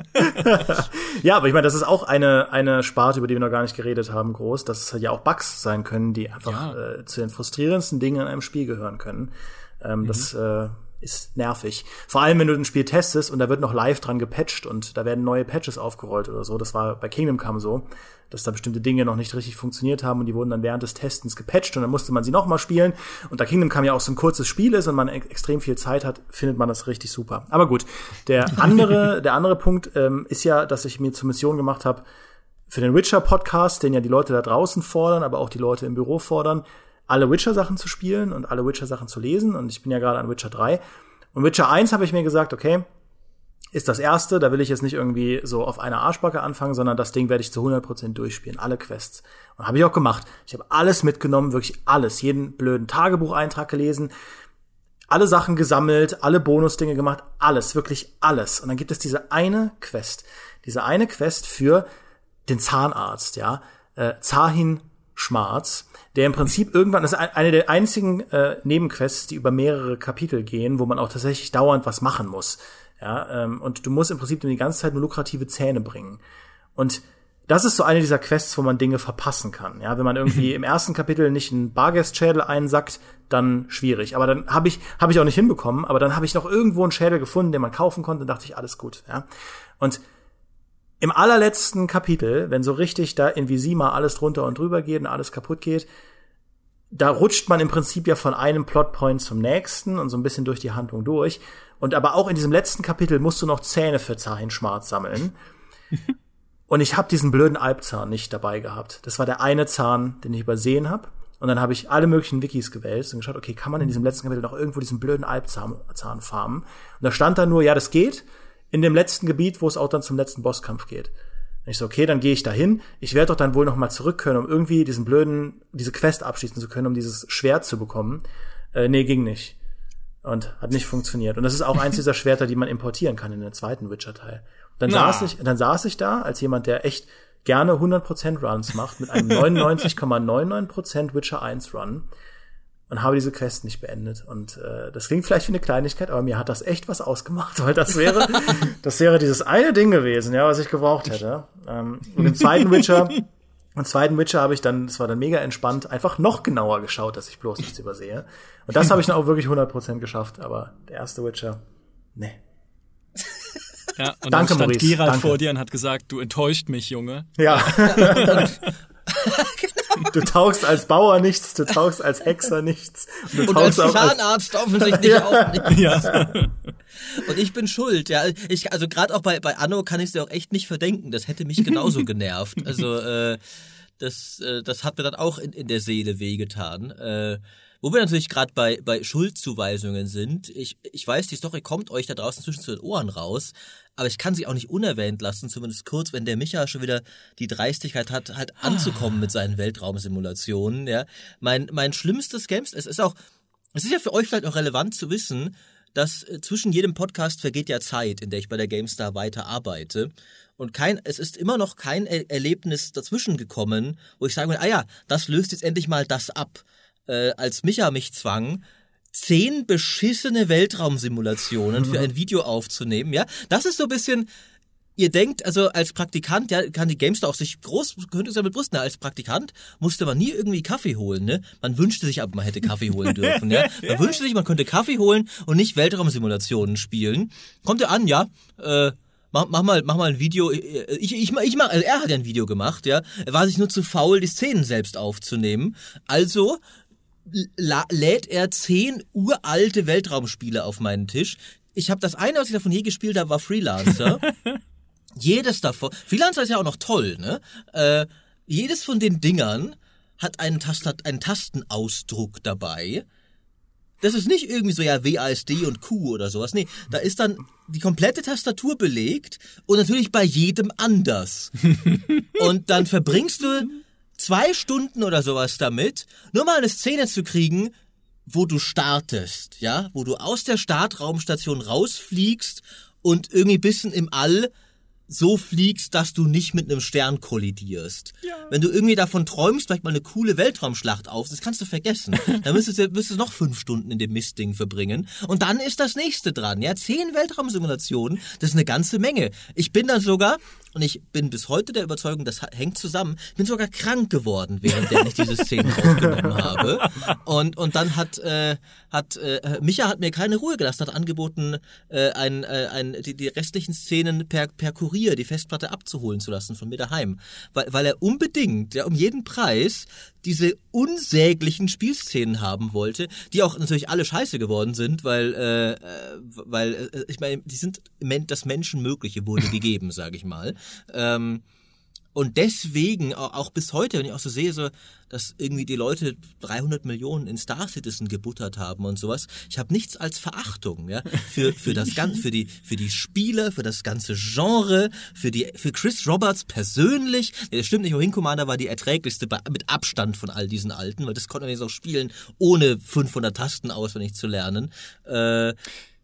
ja, aber ich meine, das ist auch eine, eine Sparte, über die wir noch gar nicht geredet haben, groß, dass es ja auch Bugs sein können, die einfach ja. äh, zu den frustrierendsten Dingen in einem Spiel gehören können. Ähm, mhm. Das äh, ist nervig. Vor allem, wenn du ein Spiel testest und da wird noch live dran gepatcht und da werden neue Patches aufgerollt oder so. Das war bei Kingdom Come so, dass da bestimmte Dinge noch nicht richtig funktioniert haben und die wurden dann während des Testens gepatcht und dann musste man sie nochmal spielen. Und da Kingdom Come ja auch so ein kurzes Spiel ist und man extrem viel Zeit hat, findet man das richtig super. Aber gut, der andere, der andere Punkt ähm, ist ja, dass ich mir zur Mission gemacht habe, für den Witcher-Podcast, den ja die Leute da draußen fordern, aber auch die Leute im Büro fordern, alle Witcher-Sachen zu spielen und alle Witcher-Sachen zu lesen. Und ich bin ja gerade an Witcher 3. Und Witcher 1 habe ich mir gesagt, okay, ist das erste, da will ich jetzt nicht irgendwie so auf einer Arschbacke anfangen, sondern das Ding werde ich zu 100% durchspielen, alle Quests. Und habe ich auch gemacht. Ich habe alles mitgenommen, wirklich alles, jeden blöden Tagebucheintrag gelesen, alle Sachen gesammelt, alle Bonusdinge gemacht, alles, wirklich alles. Und dann gibt es diese eine Quest, diese eine Quest für den Zahnarzt, ja, äh, Zahin Schmarz, der im Prinzip irgendwann, das ist eine der einzigen äh, Nebenquests, die über mehrere Kapitel gehen, wo man auch tatsächlich dauernd was machen muss. Ja, ähm, und du musst im Prinzip die ganze Zeit nur lukrative Zähne bringen. Und das ist so eine dieser Quests, wo man Dinge verpassen kann. Ja, wenn man irgendwie im ersten Kapitel nicht einen Bargästschädel einsackt, dann schwierig. Aber dann habe ich habe ich auch nicht hinbekommen. Aber dann habe ich noch irgendwo einen Schädel gefunden, den man kaufen konnte. Und dachte ich, alles gut. Ja, und im allerletzten Kapitel, wenn so richtig da in Visima alles drunter und drüber geht und alles kaputt geht, da rutscht man im Prinzip ja von einem Plotpoint zum nächsten und so ein bisschen durch die Handlung durch. Und aber auch in diesem letzten Kapitel musst du noch Zähne für Zahnschmarz sammeln. und ich habe diesen blöden Albzahn nicht dabei gehabt. Das war der eine Zahn, den ich übersehen habe. Und dann habe ich alle möglichen Wikis gewälzt und geschaut, okay, kann man in diesem letzten Kapitel noch irgendwo diesen blöden Albzahn farmen? Und da stand da nur, ja, das geht in dem letzten Gebiet, wo es auch dann zum letzten Bosskampf geht. Und ich so, okay, dann gehe ich dahin. Ich werde doch dann wohl noch mal zurück können, um irgendwie diesen blöden, diese Quest abschließen zu können, um dieses Schwert zu bekommen. Äh, nee, ging nicht. Und hat nicht funktioniert. Und das ist auch eins dieser Schwerter, die man importieren kann in den zweiten Witcher-Teil. Dann Na. saß ich, dann saß ich da als jemand, der echt gerne 100% Runs macht, mit einem 99,99% Witcher 1 Run und habe diese Quest nicht beendet. Und äh, das klingt vielleicht wie eine Kleinigkeit, aber mir hat das echt was ausgemacht, weil das wäre, das wäre dieses eine Ding gewesen, ja, was ich gebraucht hätte. Ähm, und im zweiten Witcher, im zweiten Witcher habe ich dann, das war dann mega entspannt, einfach noch genauer geschaut, dass ich bloß nichts übersehe. Und das habe ich dann auch wirklich 100% geschafft, aber der erste Witcher, nee. Ja, und Danke, dann stand Maurice. Danke. vor dir und hat gesagt, du enttäuscht mich, Junge. Ja. Du taugst als Bauer nichts, du taugst als Hexer nichts. Und, und als Zahnarzt als offensichtlich ja. auch nicht. Ja. Und ich bin schuld, ja. Ich, also gerade auch bei, bei Anno kann ich es dir auch echt nicht verdenken. Das hätte mich genauso genervt. Also äh, das, äh, das hat mir dann auch in, in der Seele wehgetan. Äh, wo wir natürlich gerade bei, bei Schuldzuweisungen sind. Ich, ich weiß, die Story kommt euch da draußen zwischen zu den Ohren raus, aber ich kann sie auch nicht unerwähnt lassen, zumindest kurz, wenn der Micha schon wieder die Dreistigkeit hat, halt anzukommen mit seinen Weltraumsimulationen. Ja. Mein, mein schlimmstes Games, es ist auch, es ist ja für euch vielleicht auch relevant zu wissen, dass äh, zwischen jedem Podcast vergeht ja Zeit, in der ich bei der GameStar weiter arbeite. Und kein, es ist immer noch kein Erlebnis dazwischen gekommen, wo ich sage, ah ja, das löst jetzt endlich mal das ab äh, als Micha mich zwang, zehn beschissene Weltraumsimulationen für ein Video aufzunehmen, ja. Das ist so ein bisschen, ihr denkt, also als Praktikant, ja, kann die Gamestar auch sich groß, könnte es ja mit Brust, ne, als Praktikant musste man nie irgendwie Kaffee holen, ne? Man wünschte sich aber, man hätte Kaffee holen dürfen, ja. Man ja. wünschte sich, man könnte Kaffee holen und nicht Weltraumsimulationen spielen. Kommt er an, ja, äh, Mach, mach, mal, mach mal ein Video. Ich, ich, ich, ich mach, also er hat ja ein Video gemacht, ja. Er war sich nur zu faul, die Szenen selbst aufzunehmen. Also lädt er zehn uralte Weltraumspiele auf meinen Tisch. Ich habe das eine, was ich davon je gespielt habe, war Freelancer. jedes davon. Freelancer ist ja auch noch toll, ne? Äh, jedes von den Dingern hat einen, Tastat einen Tastenausdruck dabei. Das ist nicht irgendwie so, ja, WASD und Q oder sowas. Nee, da ist dann die komplette Tastatur belegt und natürlich bei jedem anders. und dann verbringst du zwei Stunden oder sowas damit, nur mal eine Szene zu kriegen, wo du startest, ja, wo du aus der Startraumstation rausfliegst und irgendwie bisschen im All so fliegst, dass du nicht mit einem Stern kollidierst. Ja. Wenn du irgendwie davon träumst, vielleicht mal eine coole Weltraumschlacht auf, das kannst du vergessen. Dann müsstest du, müsstest du noch fünf Stunden in dem Mistding verbringen. Und dann ist das nächste dran. Ja, zehn Weltraumsimulationen, das ist eine ganze Menge. Ich bin dann sogar, und ich bin bis heute der Überzeugung, das hängt zusammen, ich bin sogar krank geworden, während ich diese Szenen aufgenommen habe. Und, und dann hat, äh, hat äh, Micha hat mir keine Ruhe gelassen, hat angeboten, äh, ein, äh, ein, die, die restlichen Szenen per, per Kurier die Festplatte abzuholen zu lassen von mir daheim. Weil, weil er unbedingt, ja, um jeden Preis, diese unsäglichen Spielszenen haben wollte, die auch natürlich alle scheiße geworden sind, weil, äh, äh weil äh, ich meine, die sind das Menschenmögliche wurde gegeben, sage ich mal. Ähm, und deswegen, auch bis heute, wenn ich auch so sehe, so, dass irgendwie die Leute 300 Millionen in Star Citizen gebuttert haben und sowas, ich habe nichts als Verachtung, ja, für, für das ganze, für die, für die Spieler, für das ganze Genre, für die, für Chris Roberts persönlich. Ja, das stimmt nicht, Wing Commander war die erträglichste mit Abstand von all diesen alten, weil das konnte man jetzt auch spielen, ohne 500 Tasten auswendig zu lernen. Äh,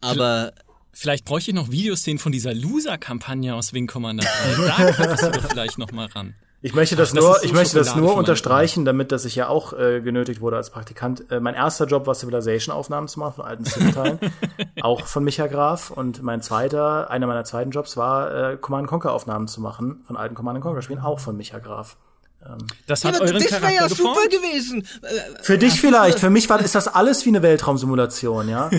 aber Vielleicht bräuchte ich noch Videoszenen von dieser Loser-Kampagne aus Wing Commander 3. Da könntest du doch vielleicht noch mal ran. Ich möchte das, Ach, das nur, so ich möchte das nur unterstreichen, damit, dass ich ja auch äh, genötigt wurde als Praktikant. Äh, mein erster Job war Civilization-Aufnahmen zu machen von alten Civilteilen, auch von Micha Graf. Und mein zweiter, einer meiner zweiten Jobs war äh, Command Conquer-Aufnahmen zu machen von alten Command Conquer-Spielen, auch von Micha Graf. Ähm, das hat ja, euren das Charakter ja geformt? super gewesen. Für dich vielleicht, für mich war ist das alles wie eine Weltraumsimulation, ja.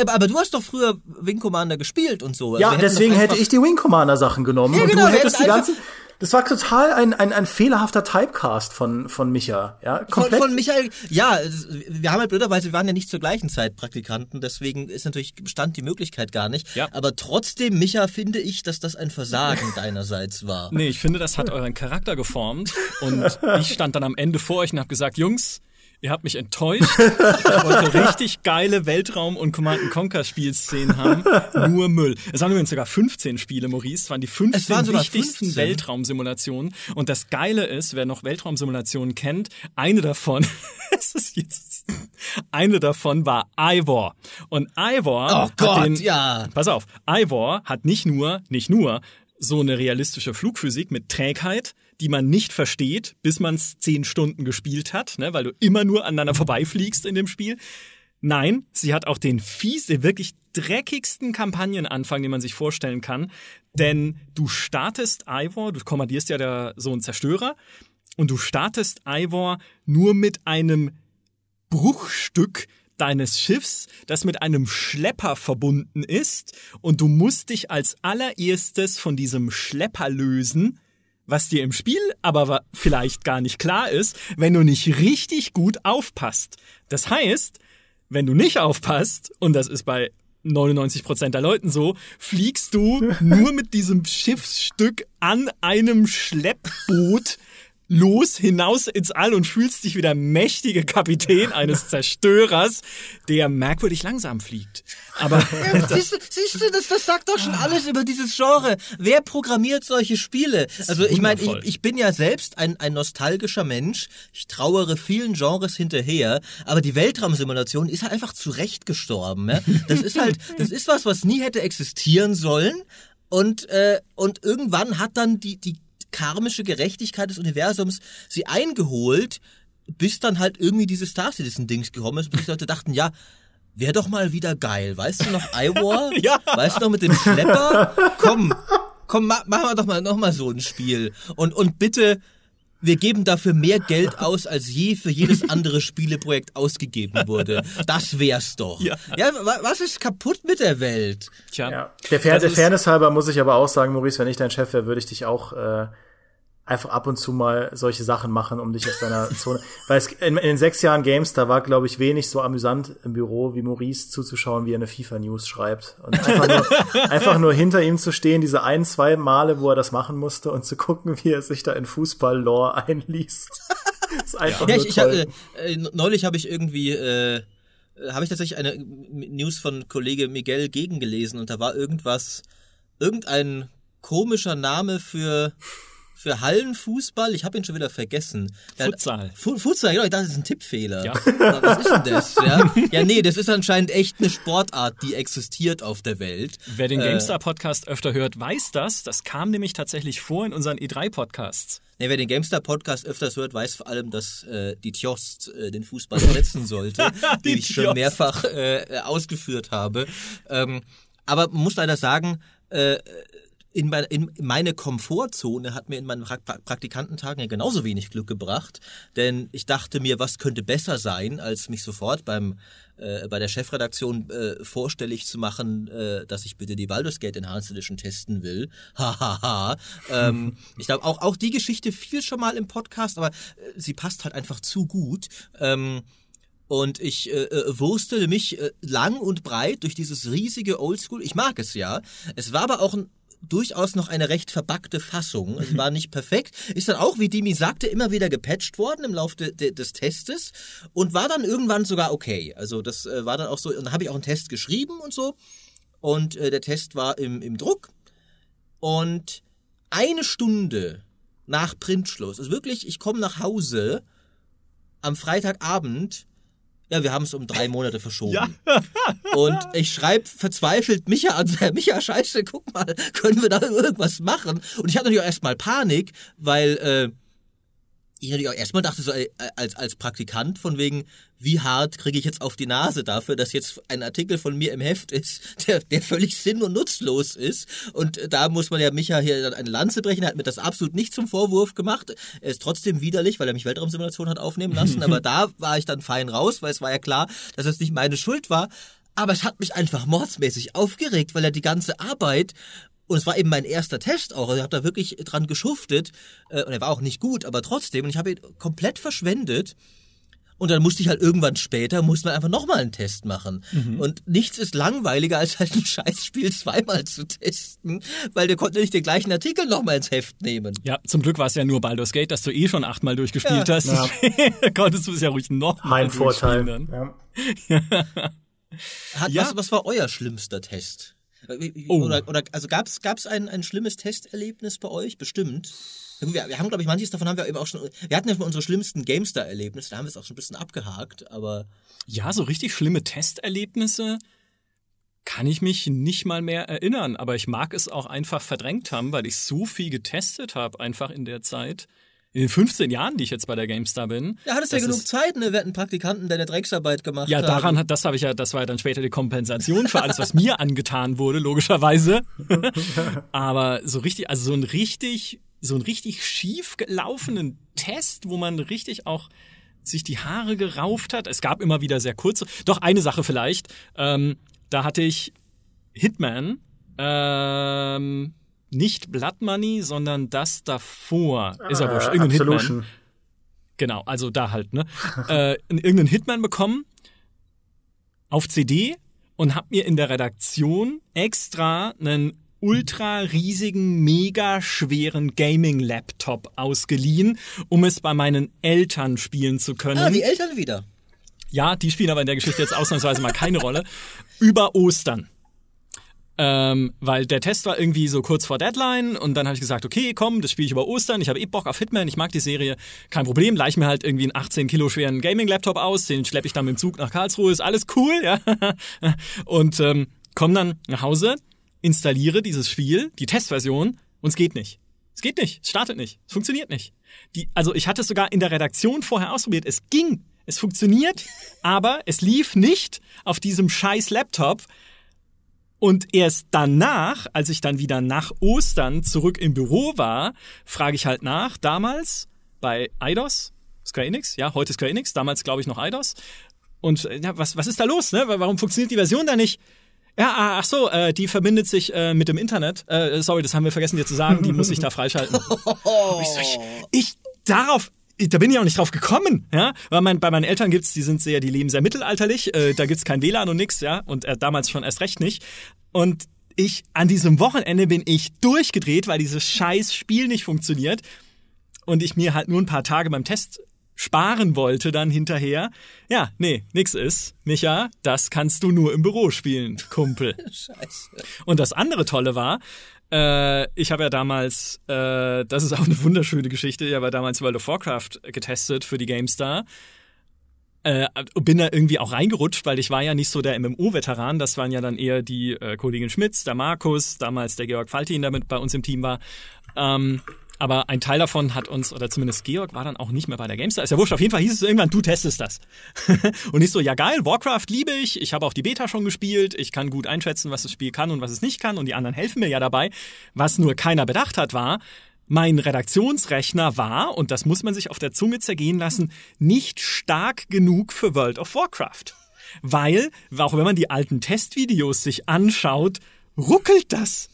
aber, aber, du hast doch früher Wing Commander gespielt und so. Ja, deswegen hätte ich die Wing Commander Sachen genommen ja, und genau, du hättest die ganzen das war total ein, ein, ein fehlerhafter Typecast von, von Micha. Ja, komplett. Von, von Michael, ja, wir haben halt blöderweise, wir waren ja nicht zur gleichen Zeit Praktikanten, deswegen ist natürlich, bestand die Möglichkeit gar nicht. Ja. Aber trotzdem, Micha, finde ich, dass das ein Versagen deinerseits war. Nee, ich finde, das hat euren Charakter geformt. Und ich stand dann am Ende vor euch und habe gesagt, Jungs, Ihr habt mich enttäuscht. Ich wollte richtig geile Weltraum- und Command Conquer Spielszenen haben. Nur Müll. Es waren übrigens sogar 15 Spiele, Maurice. Es waren die 15 es waren wichtigsten 15. Weltraumsimulationen. Und das Geile ist, wer noch Weltraumsimulationen kennt, eine davon, es ist jetzt, eine davon war Ivor. Und Ivor oh Gott, den, ja. Pass auf, Ivor hat nicht nur, nicht nur so eine realistische Flugphysik mit Trägheit, die man nicht versteht, bis man es zehn Stunden gespielt hat, ne, weil du immer nur aneinander vorbeifliegst in dem Spiel. Nein, sie hat auch den fiese, wirklich dreckigsten Kampagnenanfang, den man sich vorstellen kann. Denn du startest Ivor, du kommandierst ja der, so einen Zerstörer, und du startest Ivor nur mit einem Bruchstück deines Schiffs, das mit einem Schlepper verbunden ist, und du musst dich als allererstes von diesem Schlepper lösen, was dir im Spiel aber vielleicht gar nicht klar ist, wenn du nicht richtig gut aufpasst. Das heißt, wenn du nicht aufpasst, und das ist bei 99% der Leuten so, fliegst du nur mit diesem Schiffsstück an einem Schleppboot los hinaus ins All und fühlst dich wie der mächtige Kapitän eines Zerstörers, der merkwürdig langsam fliegt. Aber ja, siehst, du, siehst du, das, das sagt doch schon alles über dieses Genre. Wer programmiert solche Spiele? Also ich meine, ich, ich bin ja selbst ein, ein nostalgischer Mensch. Ich trauere vielen Genres hinterher, aber die Weltraumsimulation ist halt einfach zurecht gestorben. Ja? Das ist halt, das ist was, was nie hätte existieren sollen. Und, äh, und irgendwann hat dann die, die karmische Gerechtigkeit des Universums sie eingeholt, bis dann halt irgendwie dieses Star Citizen-Dings gekommen ist, bis die Leute dachten, ja, wäre doch mal wieder geil. Weißt du noch Iwar? ja. Weißt du noch mit dem Schlepper? Komm, komm, ma machen wir doch mal noch mal so ein Spiel. Und, und bitte, wir geben dafür mehr Geld aus, als je für jedes andere Spieleprojekt ausgegeben wurde. Das wär's doch. Ja, ja was ist kaputt mit der Welt? Tja. Ja. Der, Fair, der Fairness halber muss ich aber auch sagen, Maurice, wenn ich dein Chef wäre, würde ich dich auch äh, einfach ab und zu mal solche Sachen machen, um dich aus deiner Zone. Weil es in, in den sechs Jahren Games, da war, glaube ich, wenig so amüsant im Büro wie Maurice zuzuschauen, wie er eine FIFA-News schreibt. Und einfach nur, einfach nur hinter ihm zu stehen, diese ein, zwei Male, wo er das machen musste und zu gucken, wie er sich da in Fußball-Lore einliest. ist einfach ja, nur ich, toll. Ich hab, äh, neulich habe ich irgendwie äh, habe ich tatsächlich eine News von Kollege Miguel gegengelesen und da war irgendwas, irgendein komischer Name für für Hallenfußball, ich habe ihn schon wieder vergessen. Futsal. Fu Futsal, genau, ich dachte, das ist ein Tippfehler. Ja. Was ist denn das? Ja? ja, nee, das ist anscheinend echt eine Sportart, die existiert auf der Welt. Wer den äh, GameStar-Podcast öfter hört, weiß das. Das kam nämlich tatsächlich vor in unseren E3-Podcasts. Nee, wer den GameStar-Podcast öfters hört, weiß vor allem, dass äh, die Tjost äh, den Fußball ersetzen sollte, den ich schon mehrfach äh, ausgeführt habe. Ähm, aber man muss leider sagen, äh, in, in meine Komfortzone hat mir in meinen Praktikantentagen ja genauso wenig Glück gebracht, denn ich dachte mir, was könnte besser sein, als mich sofort beim äh, bei der Chefredaktion äh, vorstellig zu machen, äh, dass ich bitte die Baldur's Gate Enhanced Edition testen will. Hahaha. ähm, ich glaube, auch, auch die Geschichte fiel schon mal im Podcast, aber äh, sie passt halt einfach zu gut. Ähm, und ich äh, äh, wurstele mich äh, lang und breit durch dieses riesige Oldschool. Ich mag es ja. Es war aber auch ein durchaus noch eine recht verbackte Fassung. Es war nicht perfekt. Ist dann auch, wie Dimi sagte, immer wieder gepatcht worden im Laufe de, de, des Testes und war dann irgendwann sogar okay. Also das äh, war dann auch so, und da habe ich auch einen Test geschrieben und so. Und äh, der Test war im, im Druck. Und eine Stunde nach Printschluss, also wirklich, ich komme nach Hause am Freitagabend ja, wir haben es um drei Monate verschoben. Ja. und ich schreibe verzweifelt Micha an, Micha, scheiße, guck mal, können wir da irgendwas machen? Und ich hatte natürlich auch erstmal Panik, weil äh, ich natürlich auch erstmal dachte so äh, als, als Praktikant von wegen, wie hart kriege ich jetzt auf die Nase dafür, dass jetzt ein Artikel von mir im Heft ist, der, der völlig sinn- und nutzlos ist. Und da muss man ja Micha hier dann eine Lanze brechen. Er hat mir das absolut nicht zum Vorwurf gemacht. Er ist trotzdem widerlich, weil er mich Weltraumsimulation hat aufnehmen lassen. Aber da war ich dann fein raus, weil es war ja klar, dass es nicht meine Schuld war. Aber es hat mich einfach mordsmäßig aufgeregt, weil er die ganze Arbeit und es war eben mein erster Test auch. Also ich habe da wirklich dran geschuftet. Äh, und er war auch nicht gut, aber trotzdem. Und ich habe ihn komplett verschwendet. Und dann musste ich halt irgendwann später, mussten wir einfach nochmal einen Test machen. Mhm. Und nichts ist langweiliger, als halt ein Scheißspiel zweimal zu testen, weil der konnte nicht den gleichen Artikel nochmal ins Heft nehmen. Ja, zum Glück war es ja nur Baldur's Gate, dass du eh schon achtmal durchgespielt ja. hast. Ja. konntest du es ja ruhig nochmal Mein Vorteil. Ja. Hat, ja. Was, was war euer schlimmster Test? Oh. Oder, oder also gab es ein, ein schlimmes Testerlebnis bei euch? Bestimmt. Wir, wir haben, glaube ich, manches davon haben wir eben auch schon. Wir hatten ja schon unsere schlimmsten GameStar-Erlebnisse, da haben wir es auch schon ein bisschen abgehakt, aber. Ja, so richtig schlimme Testerlebnisse kann ich mich nicht mal mehr erinnern, aber ich mag es auch einfach verdrängt haben, weil ich so viel getestet habe, einfach in der Zeit in den 15 Jahren, die ich jetzt bei der GameStar bin. Ja, hattest ja genug Zeit, ne? Wir hatten Praktikanten, der eine Drecksarbeit gemacht Ja, daran haben. hat, das habe ich ja, das war ja dann später die Kompensation für alles, was mir angetan wurde, logischerweise. Aber so richtig, also so ein richtig, so ein richtig schief gelaufenen Test, wo man richtig auch sich die Haare gerauft hat. Es gab immer wieder sehr kurze. Doch eine Sache vielleicht. Ähm, da hatte ich Hitman. Ähm, nicht Blood Money, sondern das davor. Ah, ist ja wurscht. Irgendein Absolution. Hitman. Genau, also da halt, ne? äh, irgendeinen Hitman bekommen auf CD und hab mir in der Redaktion extra einen ultra riesigen, mega schweren Gaming-Laptop ausgeliehen, um es bei meinen Eltern spielen zu können. Ah, die Eltern wieder. Ja, die spielen aber in der Geschichte jetzt ausnahmsweise mal keine Rolle. Über Ostern. Ähm, weil der Test war irgendwie so kurz vor Deadline und dann habe ich gesagt, okay, komm, das spiele ich über Ostern, ich habe eh Bock auf Hitman, ich mag die Serie, kein Problem, leih mir halt irgendwie einen 18 Kilo schweren Gaming-Laptop aus, den schleppe ich dann mit dem Zug nach Karlsruhe, ist alles cool, ja. und ähm, komm dann nach Hause, installiere dieses Spiel, die Testversion, und es geht nicht. Es geht nicht, es startet nicht, es funktioniert nicht. Die, also ich hatte es sogar in der Redaktion vorher ausprobiert, es ging, es funktioniert, aber es lief nicht auf diesem scheiß Laptop, und erst danach, als ich dann wieder nach Ostern zurück im Büro war, frage ich halt nach, damals bei Eidos, Square Enix, ja, heute Square Enix, damals glaube ich noch Eidos. Und ja, was, was ist da los, ne? Warum funktioniert die Version da nicht? Ja, ah, ach so, äh, die verbindet sich äh, mit dem Internet. Äh, sorry, das haben wir vergessen dir zu sagen. Die muss ich da freischalten. ich, so, ich, ich darauf da bin ich auch nicht drauf gekommen, ja, weil mein, bei meinen Eltern gibt's, die sind sehr, die leben sehr mittelalterlich, äh, da gibt's kein WLAN und nix, ja, und äh, damals schon erst recht nicht. Und ich an diesem Wochenende bin ich durchgedreht, weil dieses scheiß Spiel nicht funktioniert und ich mir halt nur ein paar Tage beim Test sparen wollte dann hinterher. Ja, nee, nix ist. Micha, das kannst du nur im Büro spielen, Kumpel. Scheiße. Und das andere Tolle war, äh, ich habe ja damals, äh, das ist auch eine wunderschöne Geschichte, ich habe ja damals World of Warcraft getestet für die GameStar. Äh, bin da irgendwie auch reingerutscht, weil ich war ja nicht so der MMO-Veteran. Das waren ja dann eher die äh, Kollegin Schmitz, der Markus, damals der Georg Faltin, der mit bei uns im Team war. Ähm, aber ein Teil davon hat uns, oder zumindest Georg war dann auch nicht mehr bei der GameStar. Ist ja wurscht, auf jeden Fall hieß es irgendwann, du testest das. und ich so, ja geil, Warcraft liebe ich, ich habe auch die Beta schon gespielt, ich kann gut einschätzen, was das Spiel kann und was es nicht kann und die anderen helfen mir ja dabei. Was nur keiner bedacht hat, war, mein Redaktionsrechner war, und das muss man sich auf der Zunge zergehen lassen, nicht stark genug für World of Warcraft. Weil, auch wenn man die alten Testvideos sich anschaut, ruckelt das.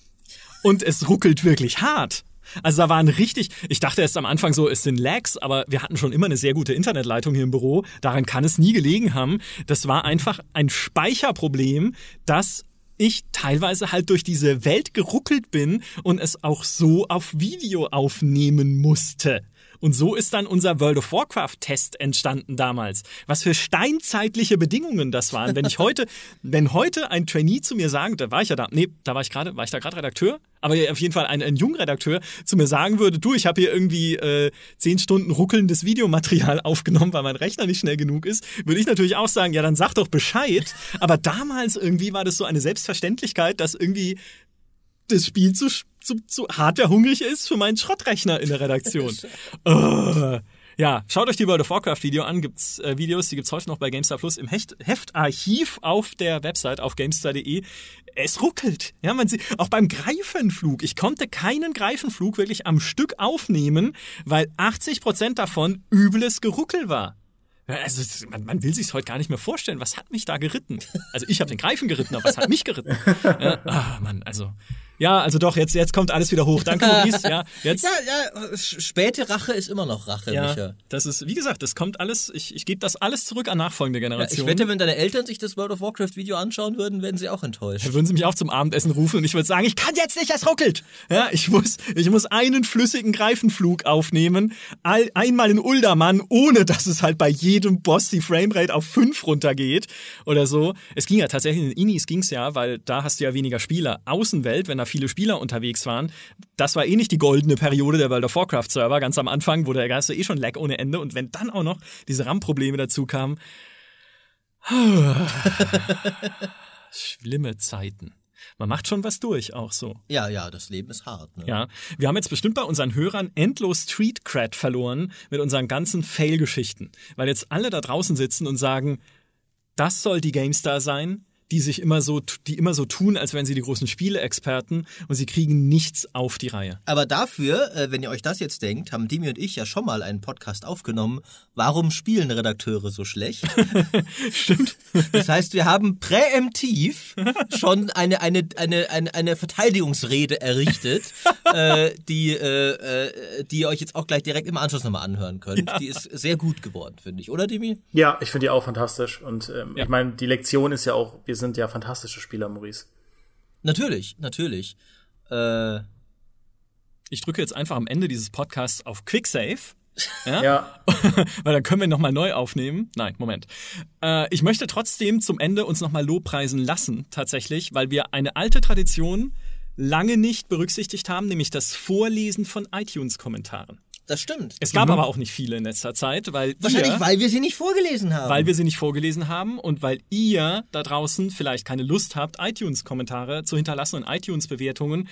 Und es ruckelt wirklich hart. Also da waren richtig, ich dachte erst am Anfang so, es sind Lags, aber wir hatten schon immer eine sehr gute Internetleitung hier im Büro. Daran kann es nie gelegen haben. Das war einfach ein Speicherproblem, das ich teilweise halt durch diese Welt geruckelt bin und es auch so auf Video aufnehmen musste. Und so ist dann unser World of Warcraft-Test entstanden damals. Was für steinzeitliche Bedingungen das waren. Wenn ich heute, wenn heute ein Trainee zu mir sagen, da war ich ja da, nee, da war ich gerade, war ich da gerade Redakteur? aber auf jeden Fall ein, ein Jungredakteur zu mir sagen würde, du, ich habe hier irgendwie äh, zehn Stunden ruckelndes Videomaterial aufgenommen, weil mein Rechner nicht schnell genug ist, würde ich natürlich auch sagen, ja, dann sag doch Bescheid. Aber damals irgendwie war das so eine Selbstverständlichkeit, dass irgendwie das Spiel zu, zu, zu hardwarehungrig ist für meinen Schrottrechner in der Redaktion. uh, ja, schaut euch die World of Warcraft Video an, gibt's äh, Videos, die gibt's heute noch bei GameStar Plus im Hecht, Heftarchiv auf der Website auf gamestar.de. Es ruckelt. Ja, man sieht auch beim Greifenflug. Ich konnte keinen Greifenflug wirklich am Stück aufnehmen, weil 80 Prozent davon übles Geruckel war. Also man, man will sich heute gar nicht mehr vorstellen, was hat mich da geritten? Also ich habe den Greifen geritten, aber was hat mich geritten? Ja, ah, Mann, also ja, also doch, jetzt, jetzt kommt alles wieder hoch. Danke, Maurice. Ja, jetzt. ja, ja, späte Rache ist immer noch Rache, ja, Micha. Das ist, wie gesagt, das kommt alles, ich, ich gebe das alles zurück an nachfolgende Generationen. Ja, ich wette, wenn deine Eltern sich das World of Warcraft Video anschauen würden, werden sie auch enttäuscht. Dann würden sie mich auch zum Abendessen rufen und ich würde sagen, ich kann jetzt nicht, es ruckelt. Ja, ich muss, ich muss einen flüssigen Greifenflug aufnehmen, all, einmal in Uldermann, ohne dass es halt bei jedem Boss die Framerate auf 5 runtergeht oder so. Es ging ja tatsächlich in Inis ging's ja, weil da hast du ja weniger Spieler. Außenwelt, wenn da viele Spieler unterwegs waren. Das war eh nicht die goldene Periode der World of Warcraft Server ganz am Anfang, wo der Geist eh schon lag ohne Ende. Und wenn dann auch noch diese RAM-Probleme dazu kamen. Schlimme Zeiten. Man macht schon was durch, auch so. Ja, ja, das Leben ist hart. Ne? Ja, wir haben jetzt bestimmt bei unseren Hörern endlos Street Cred verloren mit unseren ganzen Fail-Geschichten. Weil jetzt alle da draußen sitzen und sagen, das soll die GameStar sein, die sich immer so, die immer so tun, als wären sie die großen Spieleexperten und sie kriegen nichts auf die Reihe. Aber dafür, äh, wenn ihr euch das jetzt denkt, haben Demi und ich ja schon mal einen Podcast aufgenommen. Warum spielen Redakteure so schlecht? Stimmt. Das heißt, wir haben präemptiv schon eine, eine, eine, eine, eine Verteidigungsrede errichtet, äh, die, äh, äh, die ihr euch jetzt auch gleich direkt im Anschluss nochmal anhören könnt. Ja. Die ist sehr gut geworden, finde ich, oder Demi? Ja, ich finde die auch fantastisch. Und ähm, ja. ich meine, die Lektion ist ja auch, wir sind sind ja fantastische Spieler, Maurice. Natürlich, natürlich. Äh, ich drücke jetzt einfach am Ende dieses Podcasts auf Quicksave. Ja. ja. Weil dann können wir nochmal neu aufnehmen. Nein, Moment. Äh, ich möchte trotzdem zum Ende uns nochmal lobpreisen lassen, tatsächlich, weil wir eine alte Tradition lange nicht berücksichtigt haben, nämlich das Vorlesen von iTunes-Kommentaren. Das stimmt. Es gab mhm. aber auch nicht viele in letzter Zeit, weil Wahrscheinlich, ihr, weil wir sie nicht vorgelesen haben. Weil wir sie nicht vorgelesen haben und weil ihr da draußen vielleicht keine Lust habt, iTunes-Kommentare zu hinterlassen und iTunes-Bewertungen,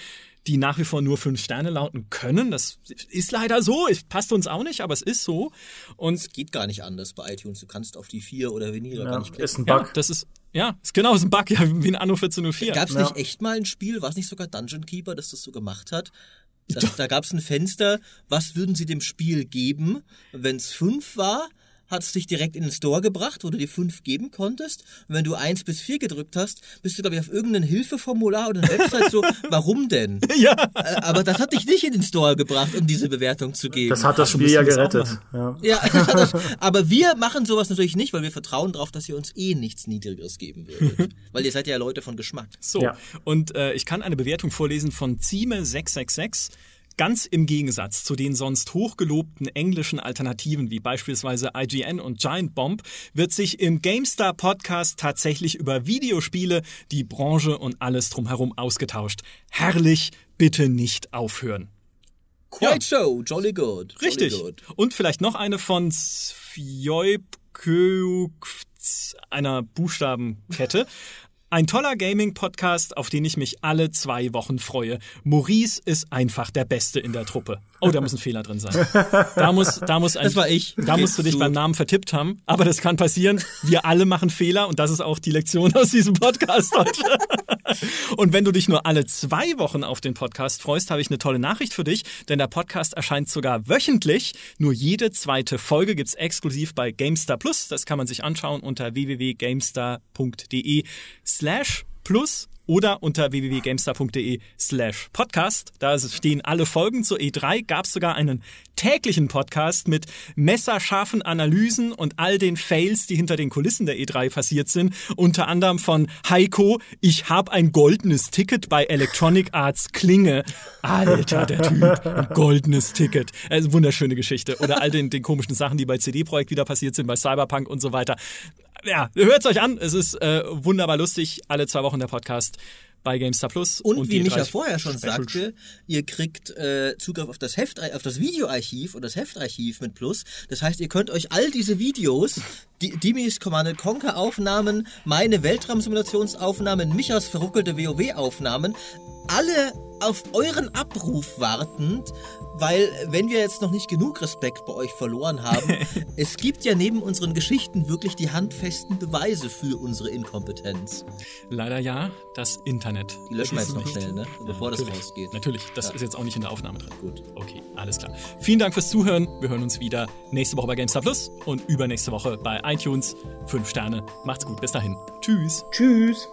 die nach wie vor nur fünf Sterne lauten können. Das ist leider so. Es passt uns auch nicht, aber es ist so. Und es geht gar nicht anders bei iTunes. Du kannst auf die vier oder weniger ja, gar nicht klicken. Ist ein Bug. Ja, das ist ja, ist genau ist ein Bug, ja, wie ein Anno 1404. Gab es nicht echt mal ein Spiel, war es nicht sogar Dungeon Keeper, das das so gemacht hat, das, da gab es ein Fenster, was würden Sie dem Spiel geben? Wenn es fünf war, hat es dich direkt in den Store gebracht, wo du dir fünf geben konntest. Und wenn du eins bis vier gedrückt hast, bist du, glaube ich, auf irgendein Hilfeformular oder eine Website so, warum denn? Ja. Äh, Aber das hat dich nicht in den Store gebracht, um diese Bewertung zu geben. Das hat das Spiel ja gerettet. Ja. ja, das hat das, aber wir machen sowas natürlich nicht, weil wir vertrauen darauf, dass ihr uns eh nichts Niedrigeres geben würdet. weil ihr seid ja Leute von Geschmack. So, Ja. und äh, ich kann eine Bewertung vorlesen von Zieme666. Ganz im Gegensatz zu den sonst hochgelobten englischen Alternativen wie beispielsweise IGN und Giant Bomb wird sich im GameStar Podcast tatsächlich über Videospiele, die Branche und alles drumherum ausgetauscht. Herrlich, bitte nicht aufhören. Quite so, jolly good. Jolly Richtig. Good. Und vielleicht noch eine von Fjojpköuk, einer Buchstabenkette. Ein toller Gaming-Podcast, auf den ich mich alle zwei Wochen freue. Maurice ist einfach der Beste in der Truppe. Oh, da muss ein Fehler drin sein. Da muss, da muss ein, Das war ich. Da musst du dich beim Namen vertippt haben. Aber das kann passieren. Wir alle machen Fehler und das ist auch die Lektion aus diesem Podcast heute. Und wenn du dich nur alle zwei Wochen auf den Podcast freust, habe ich eine tolle Nachricht für dich, denn der Podcast erscheint sogar wöchentlich. Nur jede zweite Folge gibt's exklusiv bei GameStar Plus. Das kann man sich anschauen unter www.gamestar.de slash plus oder unter www.gamestar.de slash podcast. Da stehen alle Folgen zur E3. Gab es sogar einen täglichen Podcast mit messerscharfen Analysen und all den Fails, die hinter den Kulissen der E3 passiert sind. Unter anderem von Heiko, ich habe ein goldenes Ticket bei Electronic Arts Klinge. Alter, der Typ, ein goldenes Ticket. Also wunderschöne Geschichte. Oder all den, den komischen Sachen, die bei CD Projekt wieder passiert sind, bei Cyberpunk und so weiter. Ja, hört's euch an. Es ist äh, wunderbar lustig. Alle zwei Wochen der Podcast bei GameStar Plus. Und, wie die Micha 30 vorher schon Special sagte, ihr kriegt äh, Zugriff auf das Heft, auf das Videoarchiv und das Heftarchiv mit Plus. Das heißt, ihr könnt euch all diese Videos, die, Dimis Command Conquer Aufnahmen, meine Weltraumsimulationsaufnahmen, Michas verruckelte WoW Aufnahmen, alle auf euren Abruf wartend, weil wenn wir jetzt noch nicht genug Respekt bei euch verloren haben, es gibt ja neben unseren Geschichten wirklich die handfesten Beweise für unsere Inkompetenz. Leider ja, das Internet. Die löschen wir Das jetzt noch ist schnell, ne? Bevor das natürlich, rausgeht. Natürlich, das ist jetzt auch nicht in der Aufnahme drin. Gut. Okay, alles klar. Vielen Dank fürs Zuhören. Wir hören uns wieder nächste Woche bei GameStar Plus und übernächste Woche bei iTunes. Fünf Sterne. Macht's gut. Bis dahin. Tschüss. Tschüss.